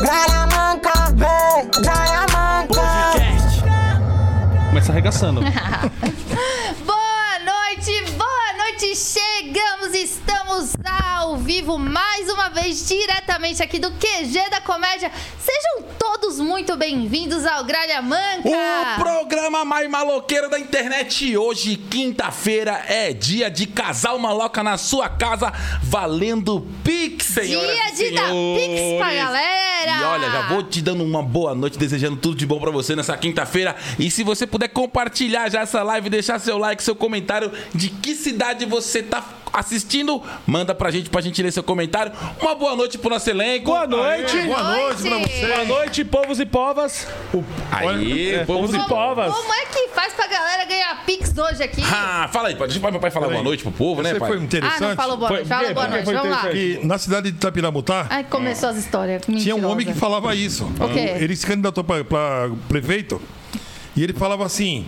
Gralha manca, vem, manca. Podcast. Começa arregaçando. Boa noite, boa noite. Chegamos, estamos ao vivo mais uma vez diretamente aqui do QG da Comédia. Sejam todos muito bem-vindos ao Gralha Manca. O programa mais maloqueiro da internet. Hoje, quinta-feira, é dia de casal maloca na sua casa, valendo Pix, senhoras Dia de dar Pix pra galera. E olha, já vou te dando uma boa noite, desejando tudo de bom pra você nessa quinta-feira. E se você puder compartilhar já essa live, deixar seu like, seu comentário de que cidade você tá assistindo, manda pra gente, pra gente ler seu comentário. Uma boa noite pro nosso elenco. Boa noite. Boa noite pra você. Boa noite, povos e povas. Aí, É, povos povos e povas. Como é que faz pra galera ganhar Pix hoje aqui? Ah, fala aí. Deixa o meu pai falar boa noite pro povo, né, pai? foi Ah, interessante. não falou boa Foi- noite. Fala boa noite. foi Vamos lá. Que na cidade de Itapiramutá Ai, começou as histórias. tinha um mentirosa. homem que falava isso. O quê? Ele se candidatou pra, pra prefeito e ele falava assim: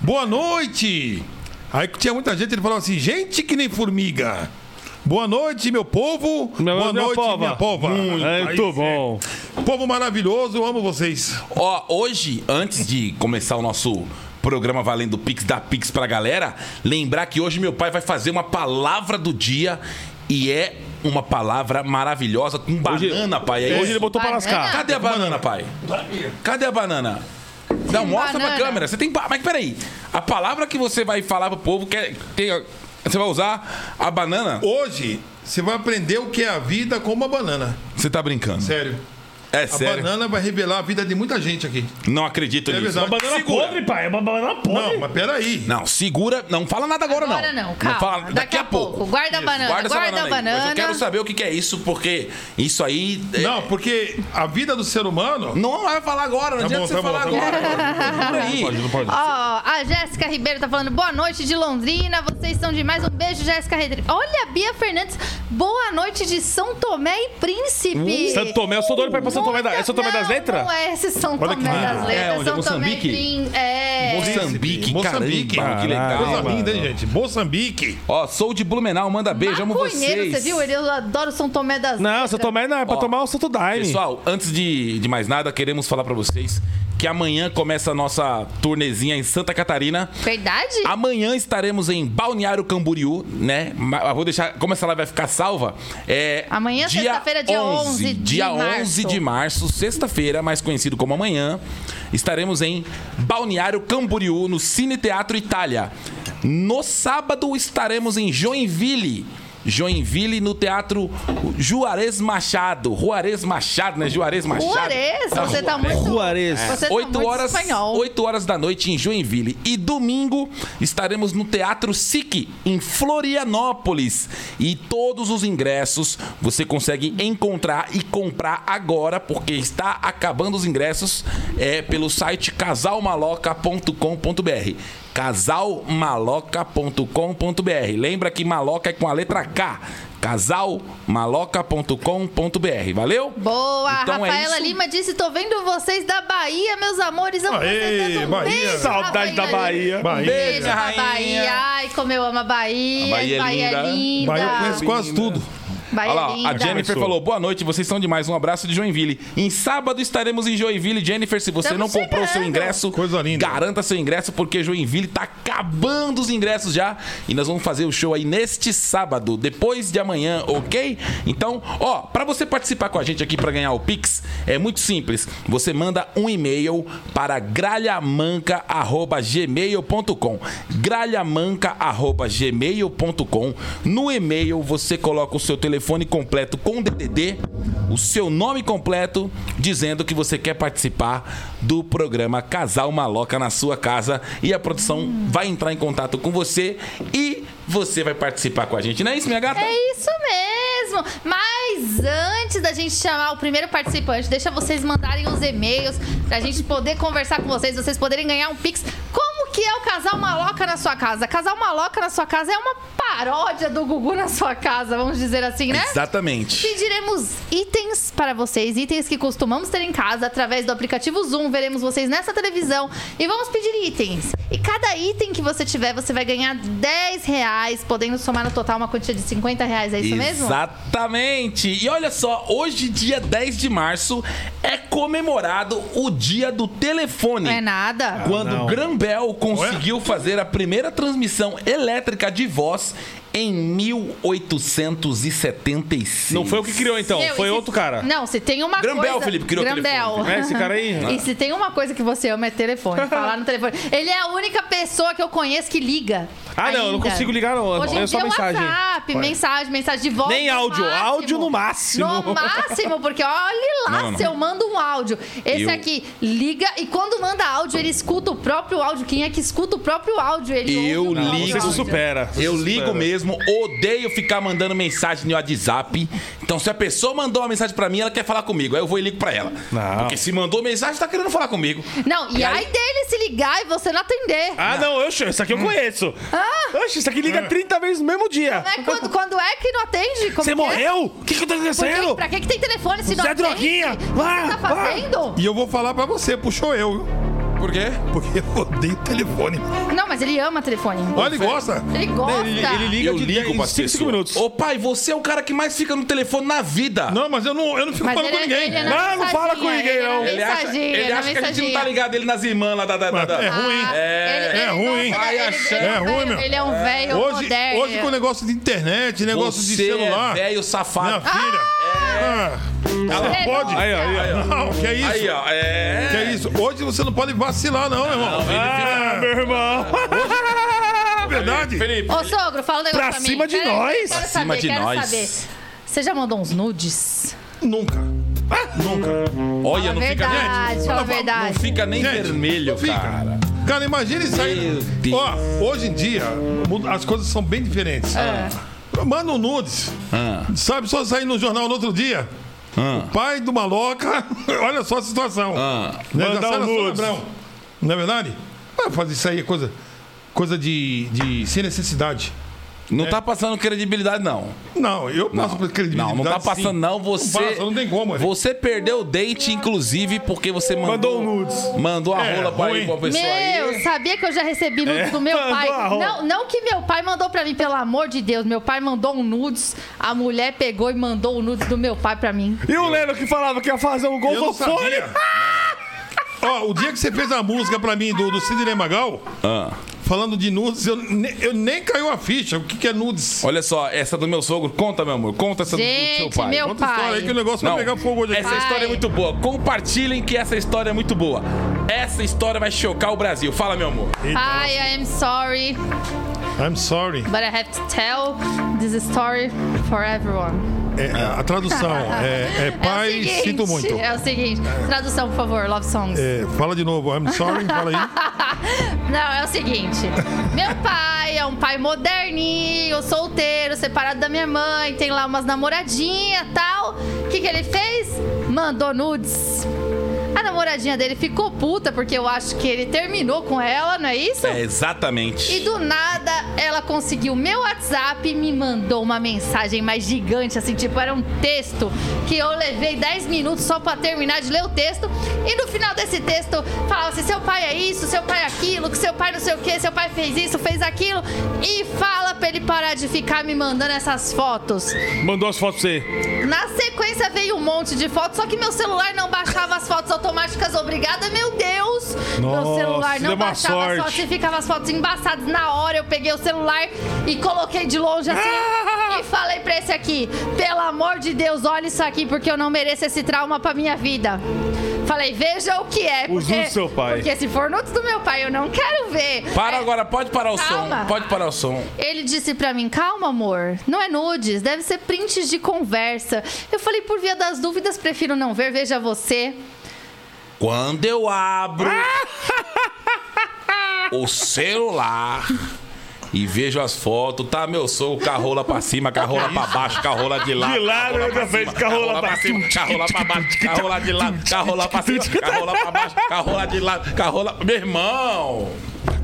Boa noite! Aí tinha muita gente, ele falava assim: Gente que nem formiga. Boa noite, meu povo. Meu- Boa noite, pova. minha pova. Muito, Aí, bom. Povo maravilhoso, eu amo vocês. Ó, hoje, antes de começar o nosso programa Valendo Pix, da Pix pra galera, lembrar que hoje meu pai vai fazer uma palavra do dia e é uma palavra maravilhosa com banana, pai. É Hoje isso? ele botou pra Banana? lascar. Cadê a banana, pai? Cadê a banana? Não, mostra pra banana. câmera. Você tem. Mas peraí. A palavra que você vai falar pro povo que é- tem- Você vai usar a banana? Hoje, você vai aprender o que é a vida com uma banana. Você tá brincando? Sério. É A sério? banana vai revelar a vida de muita gente aqui. Não acredito É nisso. verdade. Uma banana Segura. podre, pai. É uma banana podre. Não, mas peraí. Não, segura. Não fala nada agora, não. Agora não, calma. fala, daqui, a pouco. Guarda a banana, Guarda guarda, banana, a aí. banana. Mas eu quero saber o que é isso, porque isso aí. é- Não, porque a vida do ser humano. Não vai falar agora, não Tá adianta bom, você tá falar tá bom. agora. Segura aí. Pode, não pode. Ó, a Jéssica Ribeiro tá falando boa noite de Londrina, vocês são demais. Um beijo, Jéssica Ribeiro. Olha, a Bia Fernandes, boa noite de São Tomé e Príncipe. Santo Tomé, eu sou doido pra ir pra São Tomé da- é São Tomé das Não, Letras? Não é esse São Olha Tomé que das. Letras, É, é São Tomé Moçambique? Príncipe. É. Moçambique, Moçambique. caramba, que legal. Coisa linda, hein, gente? Moçambique. Ó, sou de Blumenau, manda beijo, amo vocês. você viu? Eu adoro São Tomé das Não, Letras. São Tomé não é pra Ó, tomar o Santo Daime. Pessoal, antes de, de mais nada, queremos falar pra vocês que amanhã começa a nossa turnezinha em Santa Catarina. Verdade? Amanhã estaremos em Balneário Camboriú, né? Eu Vou deixar. Como essa live vai ficar salva? É. Amanhã, sexta-feira, dia 11 de Dia março. 11 de março, sexta-feira, mais conhecido como amanhã. Estaremos em Balneário Camboriú, no Cine Teatro Itália. No sábado estaremos em Joinville. Joinville no Teatro Juarez Machado. Juarez Machado, né? Juarez Machado. Juarez, você tá muito... Juarez. Você tá 8 muito horas, espanhol. 8 horas da noite em Joinville. E domingo estaremos no Teatro SIC, em Florianópolis. E todos os ingressos você consegue encontrar e comprar agora, porque está acabando os ingressos é pelo site casalmaloca.com.br. casalmaloca.com.br. Lembra que maloca é com a letra K. casalmaloca.com.br. Valeu? Boa! Então é Rafaela isso. Lima disse: tô vendo vocês da Bahia, meus amores. Amo Aê. Um Bahia. Beijo, Saudade da Bahia. Bahia. Beijo. Bahia. Ai, como eu amo a Bahia. A Bahia é Bahia linda. é linda. Bahia eu conheço quase tudo. Bahia Olha lá, linda. a Jennifer Começou. falou: boa noite, vocês são demais. Um abraço de Joinville. Em sábado estaremos em Joinville. Jennifer, se você Estamos não comprou chegando. seu ingresso, Coisa linda. garanta seu ingresso, porque Joinville tá acabando os ingressos já. E nós vamos fazer o show aí neste sábado, depois de amanhã, ok? Então, ó, pra você participar com a gente aqui pra ganhar o Pix, é muito simples. Você manda um e-mail para gralhamanca.gmail.com. Gralhamanca.gmail.com. No e-mail você coloca o seu telefone completo com DDD, o seu nome completo, dizendo que você quer participar do programa Casal Maloca na sua casa e a produção vai entrar em contato com você e você vai participar com a gente, não é isso, minha gata? É isso mesmo. Mas antes da gente chamar o primeiro participante, deixa vocês mandarem os e-mails pra gente poder conversar com vocês, vocês poderem ganhar um Pix. Como que é o Casal Maloca na sua casa. Casal Maloca na sua casa é uma paródia do Gugu na sua casa, vamos dizer assim, né? Exatamente. Pediremos itens para vocês, itens que costumamos ter em casa através do aplicativo Zoom. Veremos vocês nessa televisão e vamos pedir itens. E cada item que você tiver, você vai ganhar 10 reais, podendo somar no total uma quantia de 50 reais. É isso mesmo? Exatamente. E olha só, hoje, dia 10 de março, é comemorado o dia do telefone. Não é nada. Quando não. Grambel conseguiu fazer a primeira transmissão elétrica de voz em 1876. Não foi o que criou, então. Meu, foi e se- outro cara. Não, se tem uma Grambel, coisa... Felipe, criou o Grambel. telefone. É, esse cara aí? E se tem uma coisa que você ama é telefone. Falar no telefone. Ele é a única pessoa que eu conheço que liga. Ah, não, eu não ainda. consigo ligar, não. Hoje em É só dia mensagem. WhatsApp, mensagem, mensagem de voz. Nem áudio, máximo. áudio no máximo. No máximo, porque olhe lá Não, não. se eu mando um áudio. Esse Eu- aqui liga e quando manda áudio, ele escuta o próprio áudio. Quem é que escuta o próprio áudio? Ele Eu ouve o próprio ligo. Você se supera. você Eu se ligo supera. mesmo, odeio ficar mandando mensagem no WhatsApp. Então, se a pessoa mandou uma mensagem pra mim, ela quer falar comigo. Aí eu vou e ligo pra ela. Não. Porque se mandou mensagem, tá querendo falar comigo. Não, e E aí aí- dele se ligar e você não atender. Ah, não, oxe, isso aqui eu conheço. Ah. Oxe, isso aqui liga 30 vezes no mesmo dia. É quando, quando é que não atende? Como Você que é? morreu? O que que tá acontecendo? Pra que, que tem telefone se não Você é atende? droguinha. O que Vá, você tá fazendo? E eu vou falar pra você, puxou eu, viu? Por quê? Porque eu odeio telefone. Não, mas ele ama telefone. Olha, ele gosta. Ele gosta. Ele, ele liga Eu de ligo em pra 5 pessoa. minutos. Ô pai, você é o cara que mais fica no telefone na vida. Não, mas eu não, eu não fico Mas falando ele, com ninguém. ele é Não, não fala com ninguém, ele é não. Ele acha, ele na acha que a gente não tá ligado ele nas irmãs lá da. da, da, da- É ruim. Ah, É, ele- é ruim. gosta, Vai ele- achando. ele É ruim, meu. Ele é um velho Hoje, moderno. hoje com o negócio de internet, negócio de Você celular. é velho Minha safado. filha. Ah, Você pode? Aí, ó, aí, ó. Não, que é isso? Aí, ó. É. Que é isso? Hoje você não pode vacilar, não, meu irmão. Ah, meu irmão. É verdade. Felipe. Ô, sogro, fala um negócio Pra pra, cima mim. de Quero- nós. Quero Pra saber, cima de nós. saber. Você já mandou uns nudes? Nunca. Nunca. Olha, não a fica nem. verdade, fala a Não verdade. fica nem Gente, vermelho, não fica. cara. Cara, imagina isso aí. Meu Deus. Ó, hoje em dia, as coisas são bem diferentes. Manda um nudes. Ah. Sabe, só sair no jornal no outro dia. Ah. Pai do maloca, olha só a situação. Ah. Né, Mandar um. Não é verdade? Ah, fazer isso aí é coisa, coisa de, de sem necessidade. Não tá passando credibilidade, não. Não, eu passo por credibilidade. Não, não tá passando, sim. não. Você. Não passa, não tem como. gente. Você perdeu o date, inclusive, porque você mandou. Mandou um nudes. Mandou a É, rola pra, ir pra pessoa Meu, aí. sabia que eu já recebi nudes É, do meu mandou pai? a rola. Não, não que meu pai mandou pra mim, pelo amor de Deus. Meu pai mandou um nudes, a mulher pegou e mandou o nudes do meu pai pra mim. E o Leno que falava que ia fazer um gol Eu não do fone. sabia. Ó, o dia que você fez a música pra mim do, do Sidney Magal, Ah. falando de nudes, eu, ne- eu nem caiu a ficha. O que, que é nudes? Olha só, essa do meu sogro. Conta, meu amor. Conta essa do- do seu Gente, pai. meu Conta a história aí pai. que o negócio Não, vai pegar fogo hoje aqui. Essa história é muito boa. Compartilhem que essa história é muito boa. Essa história vai chocar o Brasil. Fala, meu amor. Hi, I am sorry, I'm sorry. but I have to tell this story for everyone. É, a tradução é, é pai, é seguinte, sinto muito. É o seguinte, tradução, por favor, love songs. É, fala de novo, I'm sorry, fala aí. Não, é o seguinte. Meu pai é um pai moderninho, solteiro, separado da minha mãe, tem lá umas namoradinhas e tal. O que, que ele fez? Mandou nudes. A namoradinha dele ficou puta porque eu acho que ele terminou com ela, não é isso? É, exatamente. E do nada ela conseguiu meu WhatsApp e me mandou uma mensagem mais gigante, assim, tipo, era um texto que eu levei 10 minutos só pra terminar de ler o texto. E no final desse texto falava assim: seu pai é isso, seu pai é aquilo, que seu pai não sei o que, seu pai fez isso, fez aquilo. E fala pra ele parar de ficar me mandando essas fotos. Mandou as fotos pra você. Na sequência veio um monte de fotos, só que meu celular não baixava as fotos automáticas. Obrigada, meu Deus! meu Nossa, celular deu não baixava as sorte. fotos e ficava as fotos embaçadas. Na hora eu peguei o celular e coloquei de longe assim e falei pra esse aqui: pelo amor de Deus, olha isso aqui, porque eu não mereço esse trauma pra minha vida. Falei, veja o que é. Porque, do seu pai. Porque se for nudes do meu pai, eu não quero ver. Para É, agora, pode parar o Calma. som. Pode parar o som. ele disse pra mim, calma, amor, não é nudes, deve ser prints de conversa. Eu falei, por via das dúvidas, prefiro não ver, veja você. Quando eu abro o celular e vejo as fotos, tá meu sogro, carrola pra cima, carrola pra baixo, carrola de lado. De lado, pra frente, cima, carrola pra cima, carrola pra baixo, carrola de lado, carrola pra cima, carrola pra baixo, carrola de lado, carrola. Meu irmão!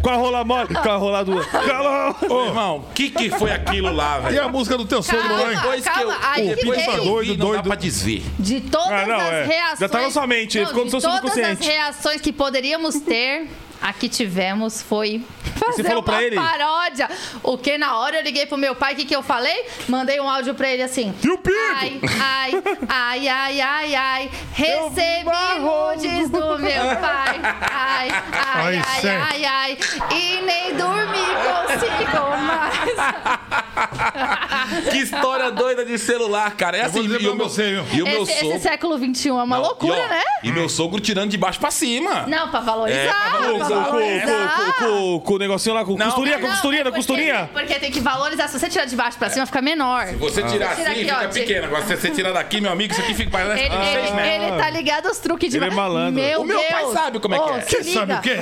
Com a rola mole, com a rola dura. Calma. Ô, irmão, o que, que foi aquilo lá, E velho? a música do teu sogro lá, hein? Calma. Depois que eu, aí depois que eu Doido, vi, não dá doido. pra desver. De todas Ah, não, as é. reações. Já tá na sua mente, ficou no de seu todas subconsciente. as reações que poderíamos ter. A que tivemos foi fazer falou uma pra ele? paródia. O que na hora eu liguei pro meu pai, o que, que eu falei? Mandei um áudio pra ele assim. E o Pico? Ai, ai, ai, ai, ai, ai. Recebi barro. nudes do meu pai. Ai, ai, Ai, ai, ai, ai. E nem dormir consigo mais. Que história doida de celular, cara. É assim, e o meu, você, e o meu Esse, sogro... esse século XXI é uma Não, loucura, e, ó, né? E meu sogro tirando de baixo pra cima. Não, pra valorizar. É, pra valorizar. Com, com, valorizar. com, com, com o negocinho lá, com Não. costurinha, com costurinha, da costurinha. Porque tem que valorizar. Se você tirar de baixo pra cima, fica menor. Você tirar Tira assim, aqui, fica pequeno. Agora, se você tirar daqui, meu amigo, isso aqui fica parece Ele, ele, ele tá ligado aos truques de Ele é malandro. Meu O meu pai Deus. sabe como é que é. se Você sabe o quê?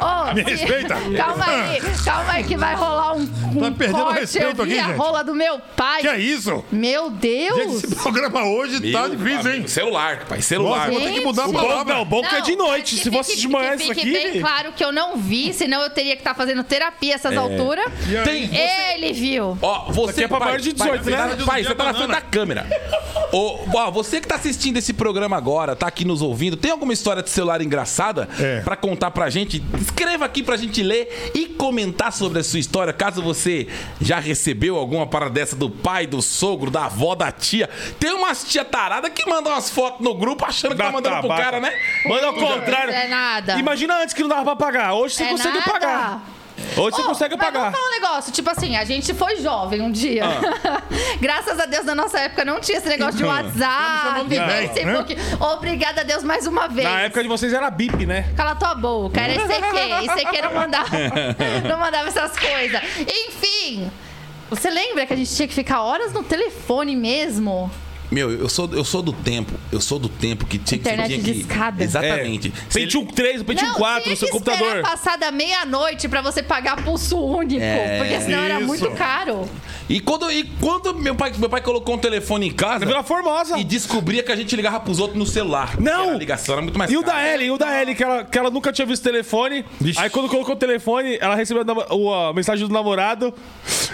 Ô, Me se- respeita. Calma aí, calma aí que vai rolar um, um Tá perdendo corte. respeito eu vi aqui, a gente. rola do meu pai. Que é isso? Meu Gente, Deus. esse programa hoje tá Meu difícil, amigo, hein? Celular, pai, Nossa, celular. vou ter que mudar a Gente. Palavra. não, bom que é de noite. Se fosse de manhã que isso fique aqui. bem claro que eu não vi, senão eu teria que estar fazendo terapia essas alturas. E aí? Tem, Ele viu. Ó, você aqui é pra maior de 18, pai, né? Pai, pai, você tá na frente da câmera. Ô, ó, você que tá assistindo esse programa agora, tá aqui nos ouvindo, tem alguma história de celular engraçada É. pra contar pra gente? Escreva aqui pra gente ler e comentar sobre a sua história, caso você já recebeu alguma parada dessa do pai, do sogro, da avó, da tia. Tem umas tia tarada que mandam umas fotos no grupo achando que Da tá mandando pro tabaca. cara, né? Manda ao contrário. É nada. Imagina antes que não dava pra pagar. Hoje você É consegue nada. pagar. Hoje você consegue mas pagar. Vamos falar um negócio, tipo assim, a gente foi jovem um dia. Ah. Graças a Deus, na nossa época não tinha esse negócio de WhatsApp, Facebook. Obrigada a Deus mais uma vez. Na época de vocês era bip, né? Cala tua boca, era ICQ. ICQ não mandava, não mandava essas coisas. Enfim, você lembra que a gente tinha que ficar horas no telefone mesmo? Meu, eu sou, eu sou do tempo. Eu sou do tempo que tinha, que- Internet que. discada. Exatamente. É. Pentium 3, o Pentium não, 4, tinha o seu computador. passar da meia-noite pra você pagar pulso único, É. porque senão era Isso. muito caro. E quando, e quando meu, pai, meu pai colocou um telefone em casa Vila Formosa. e descobria que a gente ligava pros outros no celular. Não! Era a ligação era muito mais E o cara. da Ellen, o da Ellen, que ela, que ela nunca tinha visto telefone. Vixe. Aí quando colocou o telefone, ela recebeu a, o- a mensagem do namorado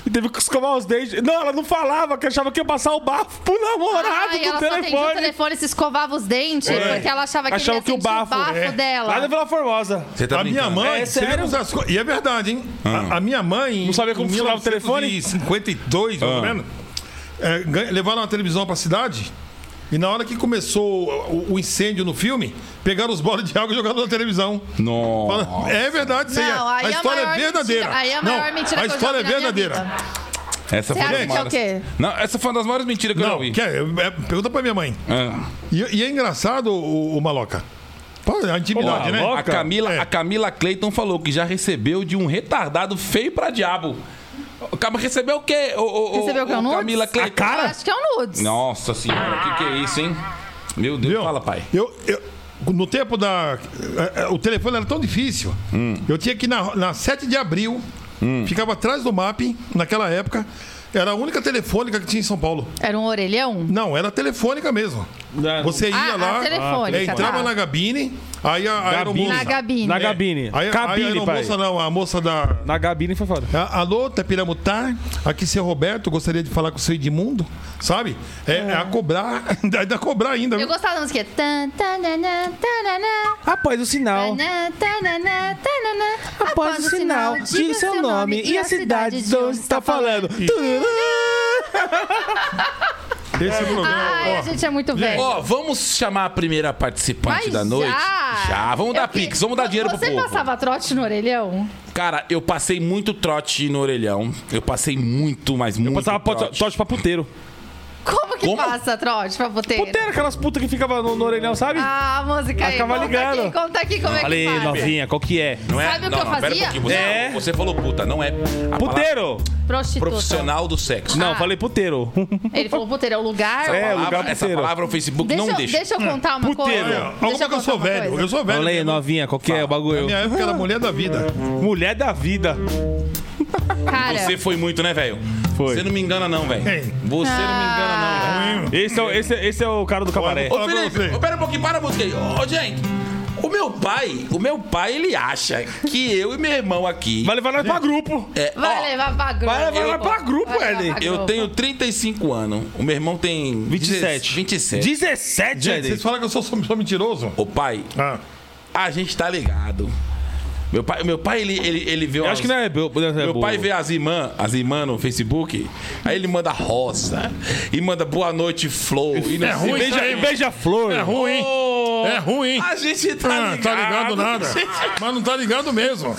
e teve que escovar os dentes. Não, ela não falava, que achava que ia passar o bafo pro namorado Ai, do ela só atendia o telefone. telefone e se escovava os dentes, É. porque ela achava que Achava ele ia que o sentir bafo, é. dela. Lá na Vila Formosa. Você tá a minha mãe, É sério? e é verdade, hein? A, a minha mãe. Não sabia como funcionava o telefone? 1952, mais ou menos, é, levaram uma televisão pra cidade. E na hora que começou o, o incêndio no filme, pegaram os bolas de água e jogaram na televisão. Nossa. Fala- É verdade, isso aí. Não, é- aí a a história é verdadeira. mentira- aí a Não, maior mentira a que eu história é verdadeira. Essa foi que é o maiores. quê? Não, essa foi uma das maiores mentiras que eu já Não, ouvi. que é, é- pergunta pra minha mãe. Ah. E, e é engraçado, o, o Maloca. Pô, é a intimidade, Ô, né? Maloca. A Camila, É. a Camila Clayton falou que já recebeu de um retardado feio pra diabo. O Caba recebeu o quê? O, o, Recebeu o quê? Um nudes? Camila Clayton. A cara? Eu acho que é um nudes. Nossa senhora, o que, que é isso, hein? Meu Deus, Viu? fala, pai. Eu, eu- no tempo da. eh, eh, O telefone era tão difícil. Hum. Eu tinha que ir na, na 7 de abril, ficava atrás do MAP, naquela época. Era a única telefônica que tinha em São Paulo. Era um orelhão? Não, era telefônica mesmo. Na- Você ia Ah, a lá, eh, entrava tá. na gabine, aí a, a aeromoça. Na gabine. Na É. gabine. Aí, aí a Cabine, pai. aeromoça não, a moça da. Na gabine foi foda. a- Alô, Tapiramutá, aqui seu Roberto, gostaria de falar com o seu Edmundo, sabe? É, é a cobrar, ainda cobrar ainda. Eu gostava da música. Tan, tanana, tanana, Após o sinal. Após o sinal, diga seu nome e a cidade de onde está falando. Esse programa. Ai, ó. a gente é muito velho. Ó, vamos chamar a primeira participante Mas da noite? já? Já, vamos dar Eu que- pix, vamos dar dinheiro pro Você povo. passava trote no orelhão? Cara, eu passei muito trote no orelhão. Eu passei muito, mas muito Passava trote. tote pra puteiro. Como que Como? passa trote pra puteiro? Puteiro, aquelas putas que ficavam no, no orelhão, sabe? Ah, música aí. Ficava Conta ligado. aqui, conta aqui como é que Falei, faz. novinha, qual que é? Não é? Sabe o não, que eu não, pera um fazia? pouquinho. Você, É. falou, você falou puta, não é. A palavra Puteiro! Prostituta. Profissional do sexo. Não, Ah. falei puteiro. Ele falou puteiro, é o lugar. É, palavra, lugar essa puteiro. palavra o Facebook Deixa, não eu, deixa. deixa eu contar uma Puteiro. coisa. Olha Deixa como que eu contar sou uma velho. coisa. Eu sou velho. Falei, novinha, qual que é o Na bagulho? minha época era mulher da vida. Mulher da vida. Cara, Você foi muito, né, velho? Foi. Você não me engana, não, velho. Você não me engana, não, velho. Hum. Esse é, o- esse, esse é o cara do cabaré. Ô, Felipe, ô, pera um pouquinho, para a música aí. Ô, gente, O meu pai, o meu pai, ele acha que eu e meu irmão aqui. Vai levar nós pra grupo. É, Vai ó, levar pra grupo. vai levar Eu- pra grupo, vai levar pra eu grupo. tenho 35 anos. O meu irmão tem 27. 27. 17, Gente, Eden. vocês falam que eu sou, sou, sou mentiroso? Ô pai, Ah. a gente tá ligado. Meu pai, meu pai ele, ele, ele vê Eu umas- acho que não é, bo- não é Meu boa. pai vê as irmãs as irmã no Facebook, aí ele manda rosa, e manda boa noite, flor. E É ruim Beija, mano. beija-flor. É ruim. Ô, É ruim. A gente tá Ah, ligado. tá ligado nada. Mas não tá ligado mesmo.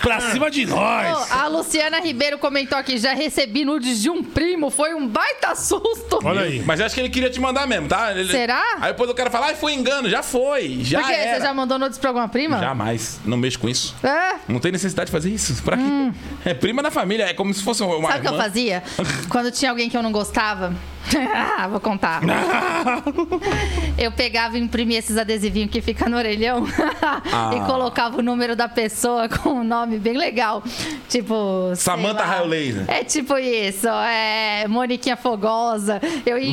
Pra cima de nós. Ô, A Luciana Ribeiro comentou aqui: já recebi nudes de um primo, foi um baita susto. Olha aí. Mas acho que ele queria te mandar mesmo, tá? Ele- Será? Aí depois o cara fala, ai, foi engano, já foi, já Por quê? era. Você já mandou nudes pra alguma prima? Jamais, não mexo com isso. É. Não tem necessidade de fazer isso. Pra quê? É prima da família, é como se fosse uma Hum. Sabe o que eu fazia? Quando tinha alguém que eu não gostava. Vou contar. eu pegava e imprimia esses adesivinhos que fica no orelhão Ah. e colocava o número da pessoa com um nome bem legal. Tipo. lá. Raio Laser. É tipo isso. É Moniquinha Fogosa. Eu imprimia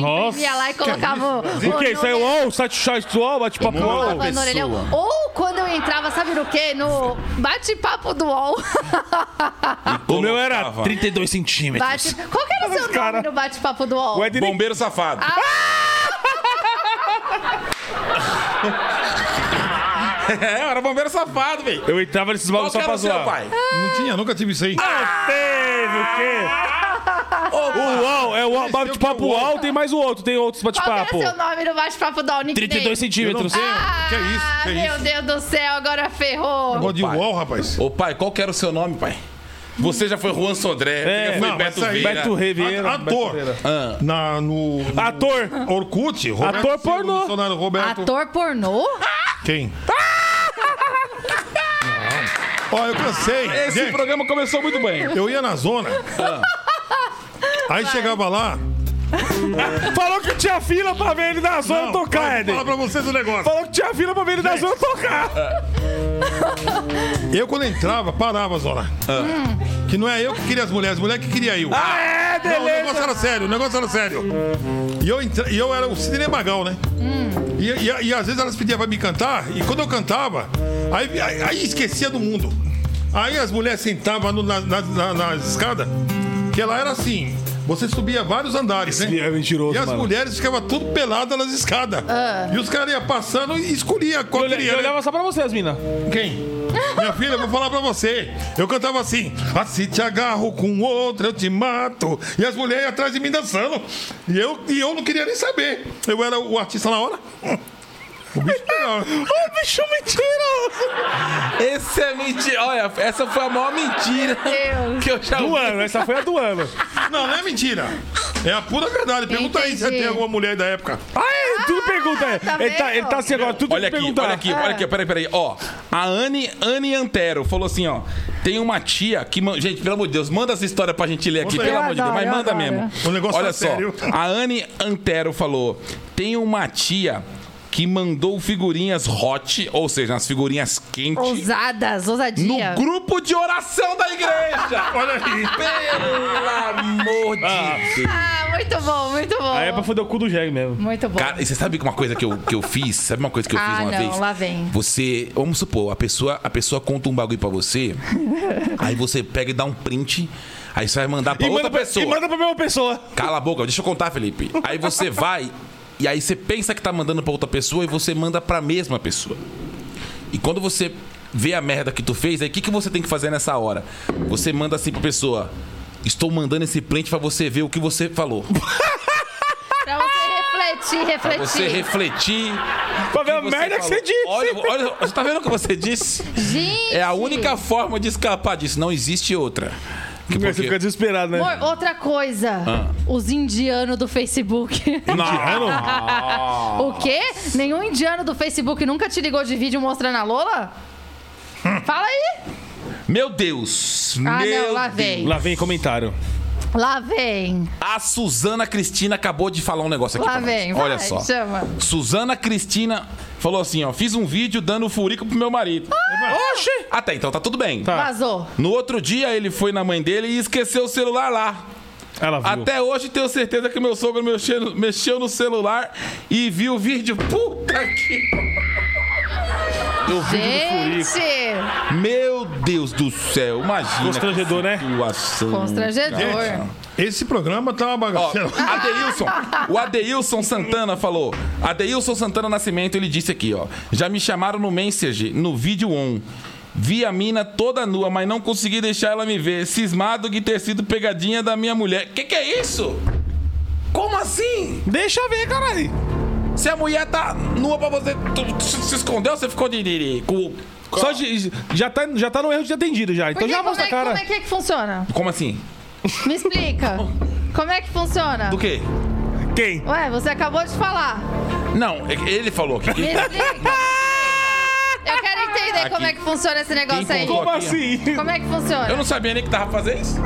Nossa, lá e colocava o. O que? Isso aí é UOL? Site? Bate-papo UOL? da Colocava no pessoa. orelhão. Ou quando eu entrava, sabe no quê? No bate-papo do UOL. O meu era Colocava. 32 centímetros. Bate... Qual que era o seu cara- nome no bate-papo do UOL? O Ed Bombeiro safado. Ah. é, era bombeiro safado, velho. Eu entrava nesses Qual bagulhos só pra o zoar. pai? Não tinha, nunca tive isso aí. Ah, teve o quê? O UOL, é o UOL, bate-papo UOL, tem mais o outro, tem outros Qual que era bate-papo. seu nome no bate-papo do UOL? Nickname? 32 centímetros. Eu. Ah, Que é isso? Que é meu isso? Deus do céu, agora ferrou. Negócio de. UOL, rapaz. Ô pai, qual que era o seu nome, pai? Você já foi Juan Sodré, É, já foi não, Beto Vieira. Beto Ribeiro. A- ator. Ah, Na, no, no Ator. Orkut, Roberto Ator pornô. Bolsonaro, Roberto. Ator pornô? Quem? Ó, eu cansei. esse Gente, programa começou muito bem. eu ia na zona. Aí chegava lá. Falou que tinha fila pra ver ele na zona Não, tocar, Eden. falar pra vocês o negócio. Falou que tinha fila pra ver ele na zona tocar. Eu, quando entrava, parava a zona. Que não é eu que queria as mulheres, as mulheres que queria eu. Ah, é, Não, o negócio beleza. era sério, o negócio era sério. E eu, entra... e eu era o Sidney Magal, né? E, e- e às vezes elas pediam pra me cantar, e quando eu cantava, aí, aí- aí esquecia do mundo. Aí as mulheres sentavam no- na, na, na- nas escadas, que ela era assim. Você subia vários andares, Esse né? é mentiroso, E as mano. mulheres ficavam tudo peladas nas escadas. E os caras iam passando e escolhia qual Eu, olha- queria. eu né? olhava só pra vocês, mina. Quem? Minha filha, eu vou falar pra você. Eu cantava assim: assim te agarro com outro, eu te mato. E as mulheres iam atrás de mim dançando. E eu, e eu não queria nem saber. Eu era o artista na hora. O bicho pegava. Ô, bicho mentiroso. Esse é mentira. Olha, essa foi a maior mentira Deus. que eu já Do ouvi. ano, essa foi a do ano. Não, não é mentira. É a pura verdade. Pergunta aí se Entendi. tem alguma mulher da época. Ai, tudo pergunta. é. tá ele, tá, ele tá assim agora, tudo Olha aqui, pergunta. olha aqui, olha aqui, peraí, peraí. Ó, a Anne, Anne Antero falou assim, ó. Tem uma tia que. Gente, pelo amor de Deus, manda essa história pra gente ler aqui, aí. pelo amor de Deus. Mas adoro, eu manda adoro. mesmo. O negócio Olha só. sério. A Anne Antero falou: tem uma tia que mandou figurinhas hot, ou seja, as figurinhas quentes, Ousadas, no ousadia. grupo de oração da igreja. Olha aí. Pelo amor de Deus. Ah, muito bom, muito bom. Aí é pra foder o cu do Jeg mesmo. Muito bom. Cara, e você sabe que uma coisa que eu, que eu fiz? Sabe uma coisa que eu Ah, fiz uma não, vez? lá vem. Você, vamos supor, a pessoa, a pessoa conta um bagulho pra você, aí você pega e dá um print, aí você vai mandar pra E outra manda, pra, pessoa. e manda pra mesma pessoa. Cala a boca, deixa eu contar, Felipe. Aí você vai e aí você pensa que tá mandando pra outra pessoa e você manda pra mesma pessoa. E quando você vê a merda que tu fez, aí o que, que você tem que fazer nessa hora? Você manda assim pra pessoa: Estou mandando esse print pra você ver o que você falou. Pra você refletir, Pra refletir. você refletir. Pra ver a você merda que falou. você disse. Olha, olha, você tá vendo o que você disse? Gente. É a única forma de escapar disso. Não existe outra. Que Você porque- fica desesperado, né? Amor, outra coisa. Ah. Os indianos do Facebook. Indiano? o quê? Nenhum indiano do Facebook nunca te ligou de vídeo mostrando a Lola? Fala aí. Meu Deus. Ah, meu não, lá Deus. vem. Lá vem comentário. Lá vem. A Suzana Cristina acabou de falar um negócio aqui Lá pra nós. vem. Olha vai, só. Chama. Suzana Cristina falou assim, ó. Fiz um vídeo dando furico pro meu marido. Oxi! Até então tá tudo bem. Tá. Vazou. No outro dia ele foi na mãe dele e esqueceu o celular lá. Ela viu. Até hoje tenho certeza que meu sogro mexeu, mexeu no celular e viu o vídeo. Puta que. O vídeo do Furico. Meu Deus do céu, imagina. Constrangedor, né? Constrangedor. Gente, esse programa tá uma Ó, bagaceira. Adeilson, o Adeilson Santana falou. Adeilson Santana Nascimento, ele disse aqui, ó. Já me chamaram no Message, no vídeo on. Vi a mina toda nua, mas não consegui deixar ela me ver. Cismado de ter sido pegadinha da minha mulher. Que que é isso? Como assim? Deixa eu ver, caralho. Se a mulher tá nua pra você, tu, tu se escondeu, você ficou de, de, de- com, Só de- já, tá, já tá no erro de atendido já. Então Porque já como, mostra é, a cara. como é que é que funciona? Como assim? Me explica. Como é que funciona? Do quê? Quem? Ué, você acabou de falar. Não, é ele falou que. Me explica. Eu quero entender Aqui. como é que funciona esse negócio aí. Como aqui, assim? Como é que funciona? Eu não sabia nem que tava fazendo isso.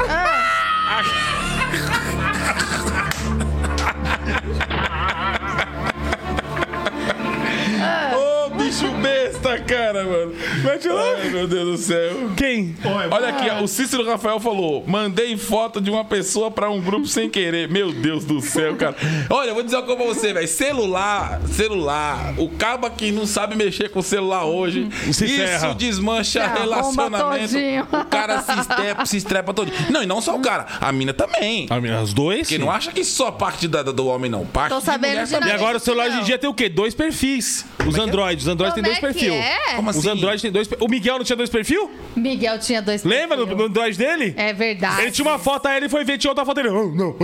Ô, bicho besta, cara, mano. Mete lá. Ai, meu Deus do céu. Quem? Olha aqui, ó, o Cícero Rafael falou: mandei foto de uma pessoa pra um grupo sem querer. Meu Deus do céu, cara. Olha, eu vou dizer uma coisa pra você, velho. Celular, celular. O cabo que não sabe mexer com o celular hoje. Se isso ferra. desmancha arromba relacionamento. O cara se estrepa, se estrepa todo. Não, e não só o cara, a mina também. Ah, Os dois? Porque sim. não acha que só parte da, do homem, não. Parte Tô de sabendo mulher de também. E nada. agora o celular hoje em dia tem o quê? Dois perfis. Os Androids. Os Androids Como têm dois é perfis. é? Como Os assim? Androids têm dois. per- O Miguel não tinha dois perfil? Miguel tinha dois Lembra do, do Android dele? É verdade. Ele tinha uma foto, aí ele foi ver, tinha outra foto dele. "Ah, não,